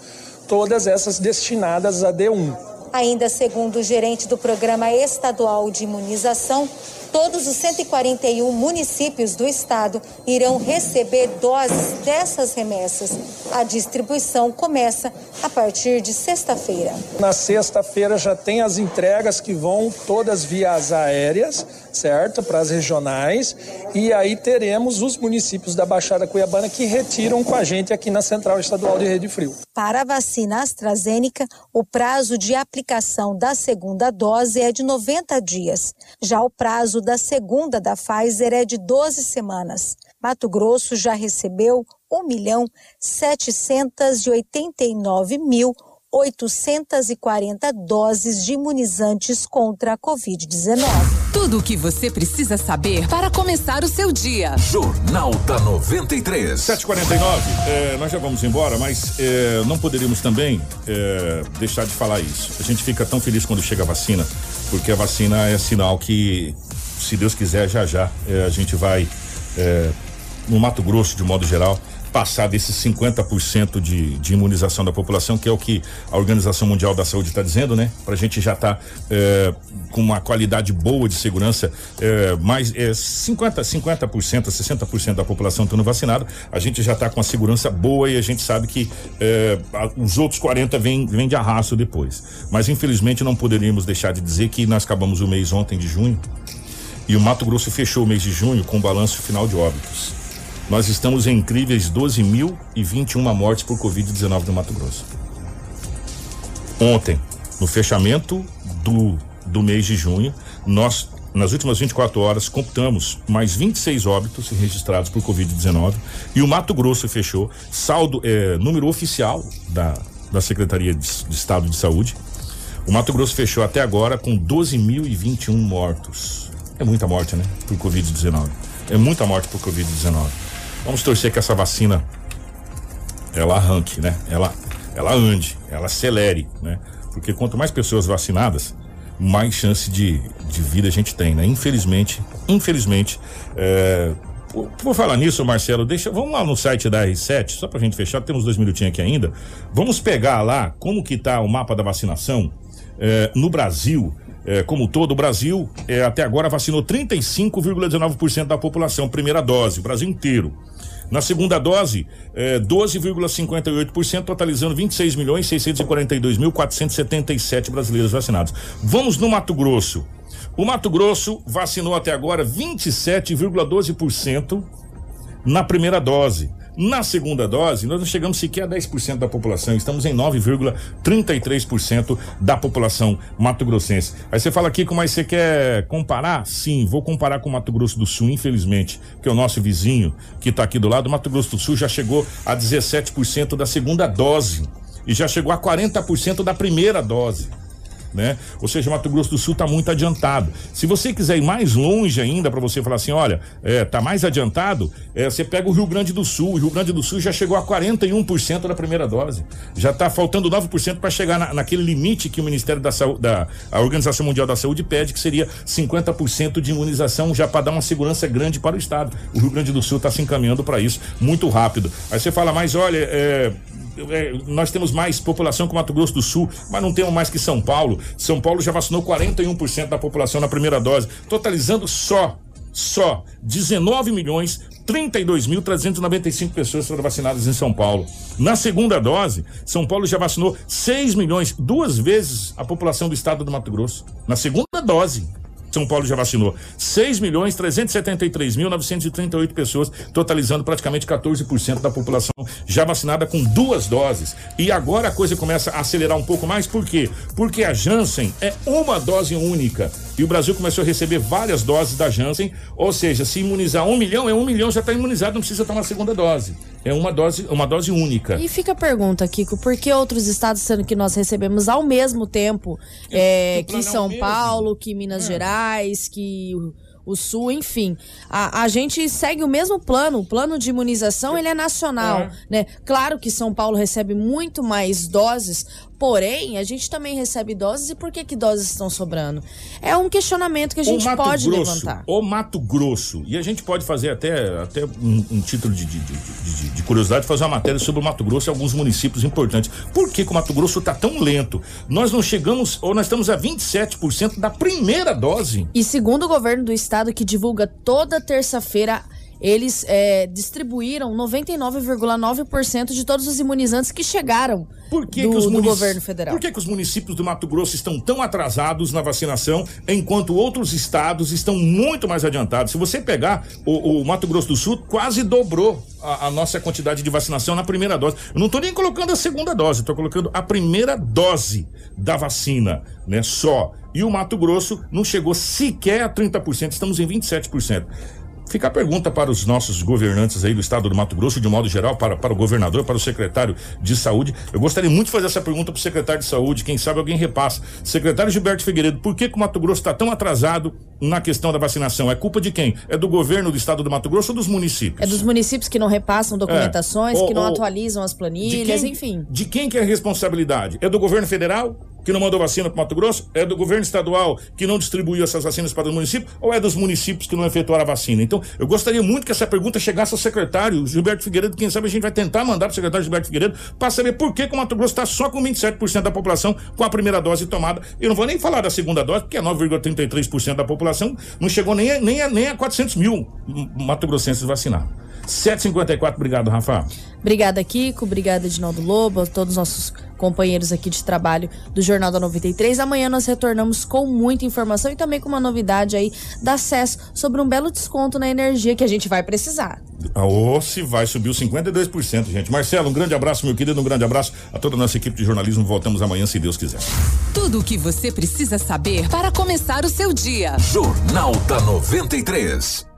Todas essas destinadas a D1. Ainda segundo o gerente do Programa Estadual de Imunização, todos os 141 municípios do estado irão receber doses dessas remessas. A distribuição começa a partir de sexta-feira. Na sexta-feira já tem as entregas que vão todas vias aéreas, certo? Para as regionais. E aí teremos os municípios da Baixada Cuiabana que retiram com a gente aqui na Central Estadual de Rede Frio. Para a vacina AstraZeneca, o prazo de aplicação da segunda dose é de 90 dias. Já o prazo da segunda da Pfizer é de 12 semanas. Mato Grosso já recebeu 1 milhão 789 mil 840 doses de imunizantes contra a Covid-19. Tudo o que você precisa saber para começar o seu dia. Jornal da 93. 749, é, nós já vamos embora, mas é, não poderíamos também é, deixar de falar isso. A gente fica tão feliz quando chega a vacina, porque a vacina é sinal que, se Deus quiser, já já é, a gente vai, é, no Mato Grosso, de modo geral, passar desses 50% de, de imunização da população, que é o que a Organização Mundial da Saúde está dizendo, né? Para a gente já estar com uma qualidade boa de segurança, é, mais é, 50%, 50%, 60% da população estando vacinada, a gente já está com a segurança boa e a gente sabe que é, os outros 40 vêm vem de arrasto depois. Mas infelizmente não poderíamos deixar de dizer que nós acabamos o mês ontem de junho e o Mato Grosso fechou o mês de junho com um balanço final de óbitos. Nós estamos em incríveis 12.021 mortes por Covid-19 no Mato Grosso. Ontem, no fechamento do, do mês de junho, nós nas últimas 24 horas, computamos mais 26 óbitos registrados por Covid-19 e o Mato Grosso fechou, saldo, é, número oficial da, da Secretaria de, de Estado de Saúde. O Mato Grosso fechou até agora com 12.021 mortos. É muita morte, né? Por Covid-19. É muita morte por Covid-19. Vamos torcer que essa vacina ela arranque, né? Ela, ela ande, ela acelere, né? Porque quanto mais pessoas vacinadas, mais chance de, de vida a gente tem, né? Infelizmente, infelizmente, é, por, falar nisso, Marcelo, deixa, vamos lá no site da R7, só pra gente fechar, temos dois minutinhos aqui ainda. Vamos pegar lá como que tá o mapa da vacinação é, no Brasil. É, como todo o Brasil, é, até agora vacinou 35,19% da população, primeira dose, o Brasil inteiro. Na segunda dose, é, 12,58%, totalizando 26 milhões 642 mil 477 brasileiros vacinados. Vamos no Mato Grosso. O Mato Grosso vacinou até agora 27,12% na primeira dose. Na segunda dose, nós não chegamos sequer a 10% da população, estamos em 9,33% da população mato-grossense. Aí você fala, Kiko, mas você quer comparar? Sim, vou comparar com o Mato Grosso do Sul, infelizmente, que é o nosso vizinho que está aqui do lado. O Mato Grosso do Sul já chegou a 17% da segunda dose e já chegou a 40% da primeira dose né? Ou seja, Mato Grosso do Sul está muito adiantado. Se você quiser ir mais longe ainda para você falar assim, olha, é, tá mais adiantado, é, você pega o Rio Grande do Sul. O Rio Grande do Sul já chegou a 41% da primeira dose. Já está faltando 9% para chegar na, naquele limite que o Ministério da Saúde, da Organização Mundial da Saúde pede, que seria 50% de imunização já para dar uma segurança grande para o estado. O Rio Grande do Sul está se encaminhando para isso muito rápido. Aí você fala, mas olha, é, nós temos mais população que Mato Grosso do Sul, mas não temos mais que São Paulo. São Paulo já vacinou 41% da população na primeira dose, totalizando só, só 19 milhões 32.395 pessoas foram vacinadas em São Paulo. Na segunda dose, São Paulo já vacinou 6 milhões, duas vezes a população do estado do Mato Grosso. Na segunda dose. São Paulo já vacinou 6 milhões 373 mil 938 pessoas, totalizando praticamente 14% da população já vacinada com duas doses. E agora a coisa começa a acelerar um pouco mais, por quê? Porque a Janssen é uma dose única. E o Brasil começou a receber várias doses da Janssen, ou seja, se imunizar um milhão, é um milhão já está imunizado, não precisa tomar a segunda dose. É uma dose, uma dose única. E fica a pergunta, Kiko, por que outros estados, sendo que nós recebemos ao mesmo tempo, é, que São é Paulo, que Minas é. Gerais, que o Sul, enfim. A, a gente segue o mesmo plano, o plano de imunização ele é nacional, é. né? Claro que São Paulo recebe muito mais doses, porém, a gente também recebe doses e por que que doses estão sobrando? É um questionamento que a gente pode Grosso, levantar. O Mato Grosso, e a gente pode fazer até, até um, um título de, de, de, de, curiosidade, fazer uma matéria sobre o Mato Grosso e alguns municípios importantes. Por que, que o Mato Grosso está tão lento? Nós não chegamos, ou nós estamos a 27% da primeira dose. E segundo o governo do estado, estado que divulga toda terça-feira eles é, distribuíram 99,9% de todos os imunizantes que chegaram Por que do, que os do governo federal. Por que, que os municípios do Mato Grosso estão tão atrasados na vacinação, enquanto outros estados estão muito mais adiantados? Se você pegar o, o Mato Grosso do Sul, quase dobrou a, a, nossa quantidade de vacinação na primeira dose. Eu não estou nem colocando a segunda dose, estou colocando a primeira dose da vacina, né? Só. E o Mato Grosso não chegou sequer a 30%, estamos em 27%. Fica a pergunta para os nossos governantes aí do estado do Mato Grosso, de modo geral, para, para o governador, para o secretário de saúde. Eu gostaria muito de fazer essa pergunta para o secretário de saúde, quem sabe alguém repassa. Secretário Gilberto Figueiredo, por que, que o Mato Grosso está tão atrasado na questão da vacinação? É culpa de quem? É do governo do estado do Mato Grosso ou dos municípios? É dos municípios que não repassam documentações, é. ou, que não ou, atualizam as planilhas, de quem, enfim. De quem que é a responsabilidade? É do governo federal? Que não mandou vacina para Mato Grosso? É do governo estadual que não distribuiu essas vacinas para os municípios? Ou é dos municípios que não efetuaram a vacina? Então, eu gostaria muito que essa pergunta chegasse ao secretário Gilberto Figueiredo. Quem sabe a gente vai tentar mandar para o secretário Gilberto Figueiredo para saber por que, que o Mato Grosso está só com 27% da população com a primeira dose tomada. Eu não vou nem falar da segunda dose, porque é 9,33% da população não chegou nem a, nem, a, nem a 400 mil Mato Grossenses vacinados. 754, obrigado, Rafa. Obrigada, Kiko. Obrigada, Edinaldo Lobo, a todos os nossos companheiros aqui de trabalho do Jornal da 93. Amanhã nós retornamos com muita informação e também com uma novidade aí da SES sobre um belo desconto na energia que a gente vai precisar. Ou se vai subir os 52%, gente. Marcelo, um grande abraço, meu querido, um grande abraço a toda a nossa equipe de jornalismo. Voltamos amanhã, se Deus quiser. Tudo o que você precisa saber para começar o seu dia. Jornal da 93.